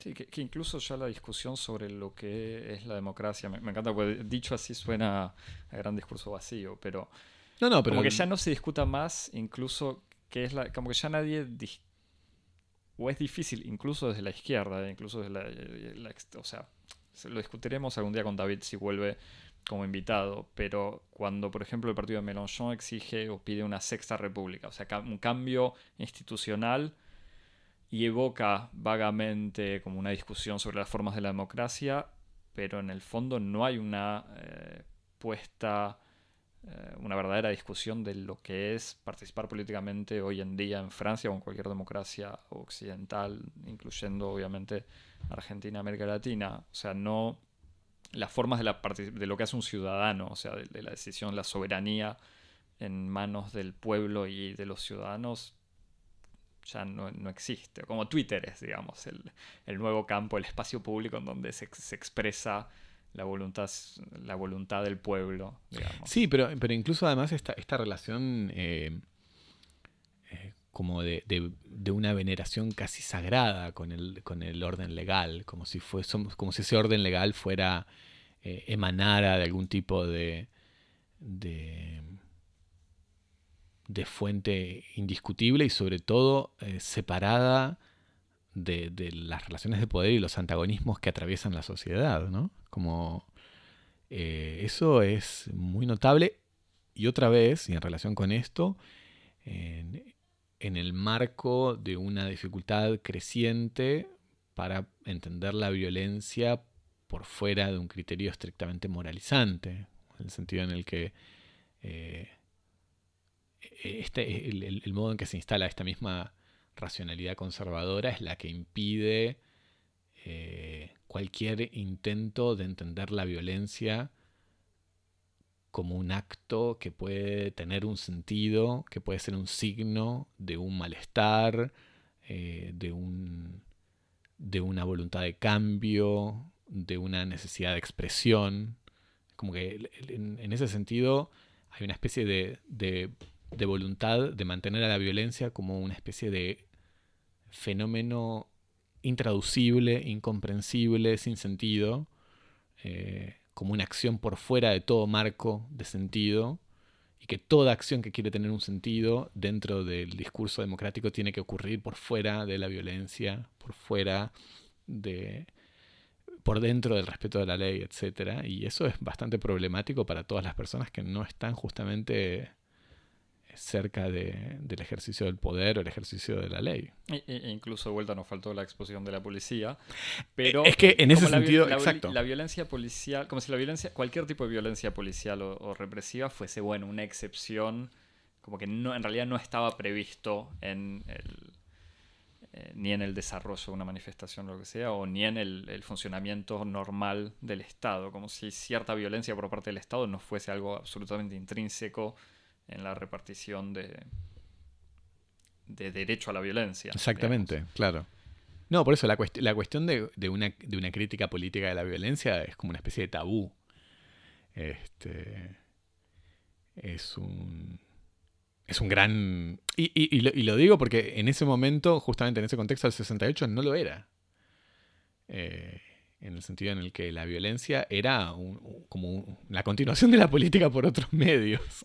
Sí, que, incluso ya la discusión sobre lo que es la democracia, me, encanta, porque dicho así suena a gran discurso vacío, pero, no, no, pero como que ya no se discuta más, incluso que es la, como que ya nadie, o es difícil, incluso desde la izquierda, incluso desde la, o sea, lo discutiremos algún día con David si vuelve como invitado, pero cuando, por ejemplo, el partido de Mélenchon exige o pide una sexta república, o sea, un cambio institucional y evoca vagamente como una discusión sobre las formas de la democracia, pero en el fondo no hay una eh, puesta, eh, una verdadera discusión de lo que es participar políticamente hoy en día en Francia o en cualquier democracia occidental, incluyendo obviamente Argentina, América Latina. O sea, no las formas de, la de lo que hace un ciudadano, o sea, de la decisión, la soberanía en manos del pueblo y de los ciudadanos ya no, no, existe. Como Twitter es, digamos, el, el, nuevo campo, el espacio público en donde se, se, expresa la voluntad, la voluntad del pueblo. Sí, pero, pero incluso además esta, esta relación eh, eh, como de, de, una veneración casi sagrada con el, con el orden legal, como si, como si ese orden legal fuera eh, emanara de algún tipo de de fuente indiscutible y sobre todo eh, separada de, las relaciones de poder y los antagonismos que atraviesan la sociedad, ¿no? Como eh, eso es muy notable y otra vez, y en relación con esto, en, en el marco de una dificultad creciente para entender la violencia por fuera de un criterio estrictamente moralizante, en el sentido en el que eh, este, el, modo en que se instala esta misma racionalidad conservadora es la que impide eh, cualquier intento de entender la violencia como un acto que puede tener un sentido, que puede ser un signo de un malestar, eh, de, un, de una voluntad de cambio, de una necesidad de expresión. Como que en, ese sentido hay una especie de voluntad de mantener a la violencia como una especie de fenómeno intraducible, incomprensible, sin sentido, eh, como una acción por fuera de todo marco de sentido, y que toda acción que quiere tener un sentido dentro del discurso democrático tiene que ocurrir por fuera de la violencia, por fuera de por dentro del respeto de la ley, etc. Y eso es bastante problemático para todas las personas que no están justamente cerca del ejercicio del poder o el ejercicio de la ley. E, e incluso de vuelta nos faltó la exposición de la policía. Pero es que en ese sentido, la, exacto. La violencia policial, como si la violencia, cualquier tipo de violencia policial o, represiva fuese, bueno, una excepción, como que no, en realidad no estaba previsto en el, eh, ni en el desarrollo de una manifestación o lo que sea, o ni en el, el, funcionamiento normal del Estado, como si cierta violencia por parte del Estado no fuese algo absolutamente intrínseco en la repartición de, de derecho a la violencia. Exactamente, claro. No, por eso la, la cuestión de, de, una, de, una, crítica política de la violencia es como una especie de tabú. Este, es un. Es un gran. Y, y, lo, y, lo, digo porque en ese momento, justamente en ese contexto del 68, no lo era. Eh, en el sentido en el que la violencia era como la continuación de la política por otros medios.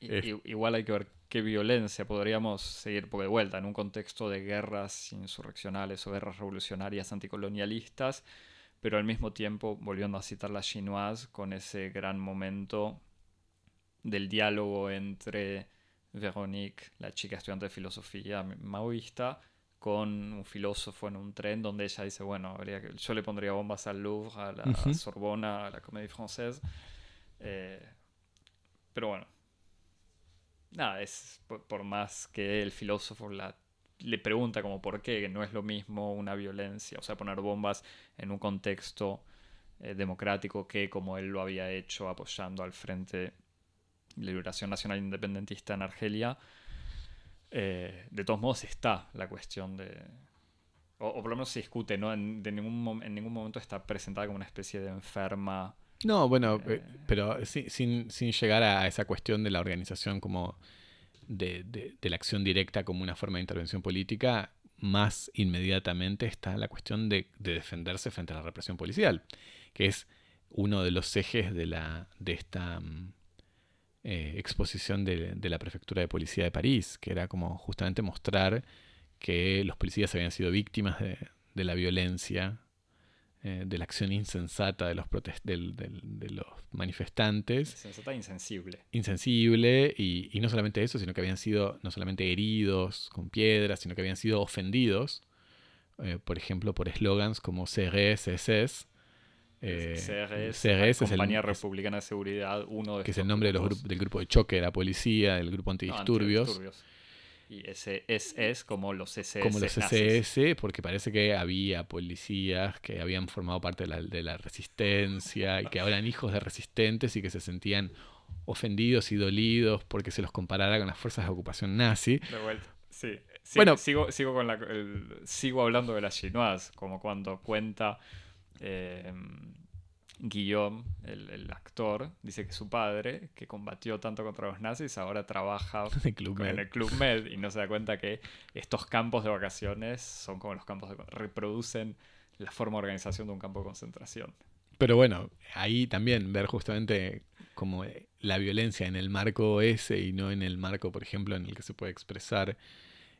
Igual hay que ver qué violencia podríamos seguir, porque de vuelta, en un contexto de guerras insurreccionales o guerras revolucionarias anticolonialistas, pero al mismo tiempo, volviendo a citar la chinoise, con ese gran momento del diálogo entre Veronique, la chica estudiante de filosofía maoísta, con un filósofo en un tren donde ella dice, bueno, habría que, yo le pondría bombas al Louvre, a la Sorbona, a la Comédie Française. Eh, pero bueno, nada, es por, más que el filósofo la, le pregunta como por qué, que no es lo mismo una violencia, o sea, poner bombas en un contexto eh, democrático que como él lo había hecho apoyando al Frente de Liberación Nacional Independentista en Argelia eh, de todos modos está la cuestión de... O, por lo menos se discute, ¿no? En, de ningún, en ningún momento está presentada como una especie de enferma. No, bueno, eh, eh, pero sin, sin, llegar a esa cuestión de la organización como de, de, la acción directa como una forma de intervención política, más inmediatamente está la cuestión de, de, defenderse frente a la represión policial, que es uno de los ejes de, la, de esta mm, eh, exposición de, la Prefectura de Policía de París, que era como justamente mostrar que los policías habían sido víctimas de, la violencia, eh, de la acción insensata de los, de, los manifestantes. Insensata e insensible. Insensible, y, y, no solamente eso, sino que habían sido no solamente heridos con piedras, sino que habían sido ofendidos, eh, por ejemplo, por eslogans como CRS, eh, CRS, la Compañía Republicana de Seguridad, uno de que es el nombre del grupo de choque de la policía, del grupo antidisturbios. Y ese es, como los SS. Como los SS, porque parece que había policías que habían formado parte de la, resistencia y que eran hijos de resistentes y que se sentían ofendidos y dolidos porque se los comparara con las fuerzas de ocupación nazi. De vuelta, sí. bueno, sigo, sigo, con la, sigo hablando de las chinoise, como cuando cuenta eh, Guillaume, el, actor, dice que su padre, que combatió tanto contra los nazis, ahora trabaja en el Club Med y no se da cuenta que estos campos de vacaciones son como los campos de... reproducen la forma de organización de un campo de concentración. Pero bueno, ahí también ver justamente como la violencia en el marco ese y no en el marco, por ejemplo, en el que se puede expresar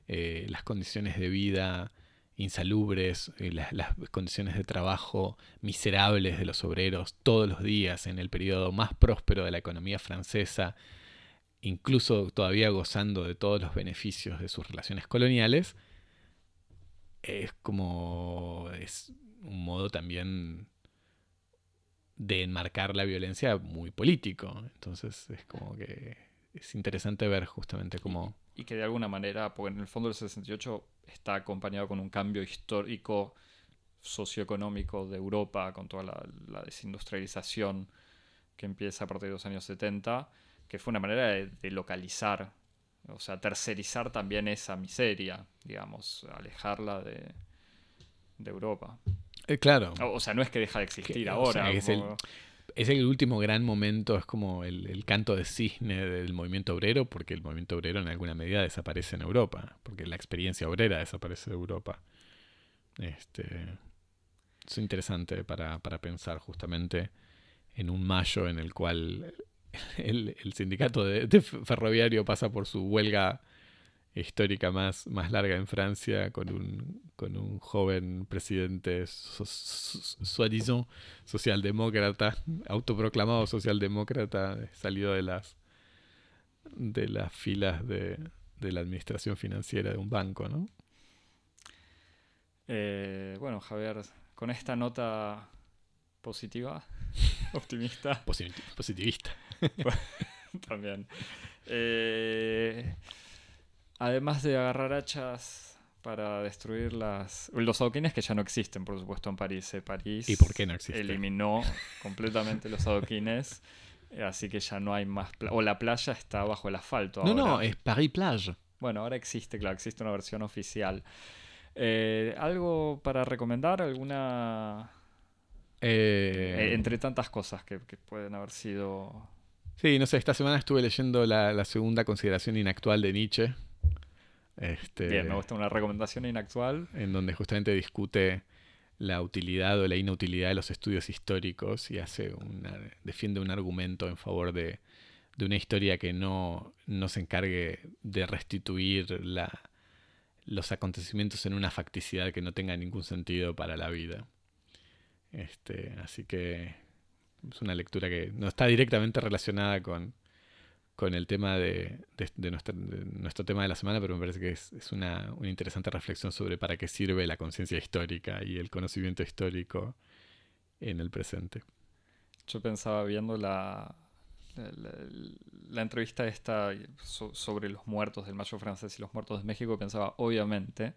eh, las condiciones de vida insalubres, eh, las, condiciones de trabajo miserables de los obreros todos los días en el periodo más próspero de la economía francesa, incluso todavía gozando de todos los beneficios de sus relaciones coloniales, es como es un modo también de enmarcar la violencia muy político. Entonces es como que es interesante ver justamente cómo... Y, que de alguna manera, porque en el fondo del 68 está acompañado con un cambio histórico socioeconómico de Europa, con toda la, desindustrialización que empieza a partir de los años 70, que fue una manera de, localizar, o sea, tercerizar también esa miseria, digamos, alejarla de, Europa. Eh, claro. O, sea, no es que deja de existir ahora. es, el, último gran momento, es como el, el, canto de cisne del movimiento obrero, porque el movimiento obrero en alguna medida desaparece en Europa, porque la experiencia obrera desaparece de Europa. Este, es interesante para, pensar justamente en un mayo en el cual el, sindicato de, ferroviario pasa por su huelga histórica más, más larga en Francia con un, con un joven presidente soi-disant socialdemócrata, autoproclamado socialdemócrata, salido de las de las filas de, de la administración financiera de un banco, ¿no? Eh, bueno, Javier, con esta nota positiva, optimista. positivista. También. Eh, además de agarrar hachas para destruir las, los adoquines que ya no existen, por supuesto, en París. Eh, París ¿Y por qué no existen? eliminó completamente los adoquines. Así que ya no hay más. o la playa está bajo el asfalto. No, no, es Paris Plage. Bueno, ahora existe, claro, existe una versión oficial. Eh, ¿Algo para recomendar? ¿Alguna...? Eh, eh, entre tantas cosas que, pueden haber sido... Sí, no sé, esta semana estuve leyendo la, segunda consideración inactual de Nietzsche. Este, Bien, me gusta una recomendación inactual. En donde justamente discute la utilidad o la inutilidad de los estudios históricos y hace una, defiende un argumento en favor de, de una historia que no, no, se encargue de restituir la, los acontecimientos en una facticidad que no tenga ningún sentido para la vida. Este, así que es una lectura que no está directamente relacionada con, con el tema de, nuestro, tema de la semana, pero me parece que es, una, interesante reflexión sobre para qué sirve la conciencia histórica y el conocimiento histórico en el presente. Yo pensaba viendo la, la, entrevista esta sobre los muertos del Mayo francés y los muertos de México, pensaba obviamente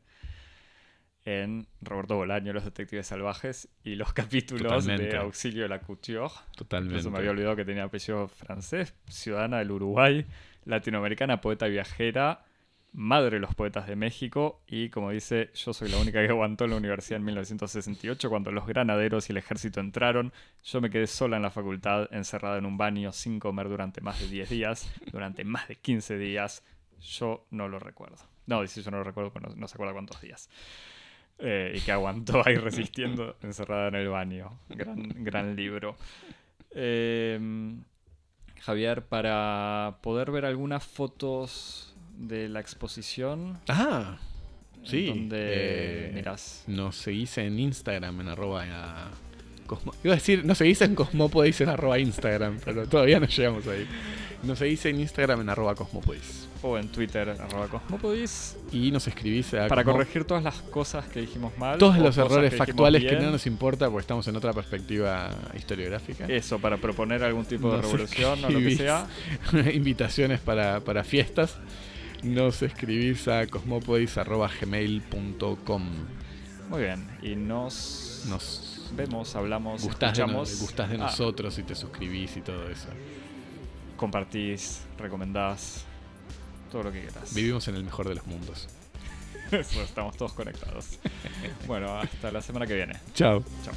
en Roberto Bolaño, Los Detectives Salvajes y los capítulos de Auxilio de la Couture. Totalmente. Eso me había olvidado que tenía apellido francés, ciudadana del Uruguay, latinoamericana, poeta viajera, madre de los poetas de México y como dice, yo soy la única que aguantó en la universidad en 1968 cuando los granaderos y el ejército entraron. Yo me quedé sola en la facultad, encerrada en un baño sin comer durante más de 10 días, durante más de 15 días. Yo no lo recuerdo. No, dice yo no lo recuerdo, pero no se acuerda cuántos días. Eh, y que aguantó ahí resistiendo encerrada en el baño. Gran, gran libro. Em, Javier, para poder ver algunas fotos de la exposición. Ah, sí. Donde eh, miras. Nos seguís en Instagram en arroba. Iba a decir, nos seguís en Cosmopodis en arroba Instagram, pero todavía no llegamos ahí. Nos seguís en Instagram en arroba Cosmopodis o en Twitter, arroba Cosmopodis. Y nos escribís a Para corregir todas las cosas que dijimos mal. Todos los errores factuales que no nos importa porque estamos en otra perspectiva historiográfica. Eso, para proponer algún tipo de revolución o lo que sea. invitaciones para, para fiestas. Nos escribís a cosmopodis.gmail.com Muy bien. Y nos, nos vemos, hablamos, gustás escuchamos. De, gustás de ah. nosotros y te suscribís y todo eso. Compartís, recomendás todo lo que quieras. Vivimos en el mejor de los mundos. Eso, estamos todos conectados. bueno, hasta la semana que viene. Chao. Chao.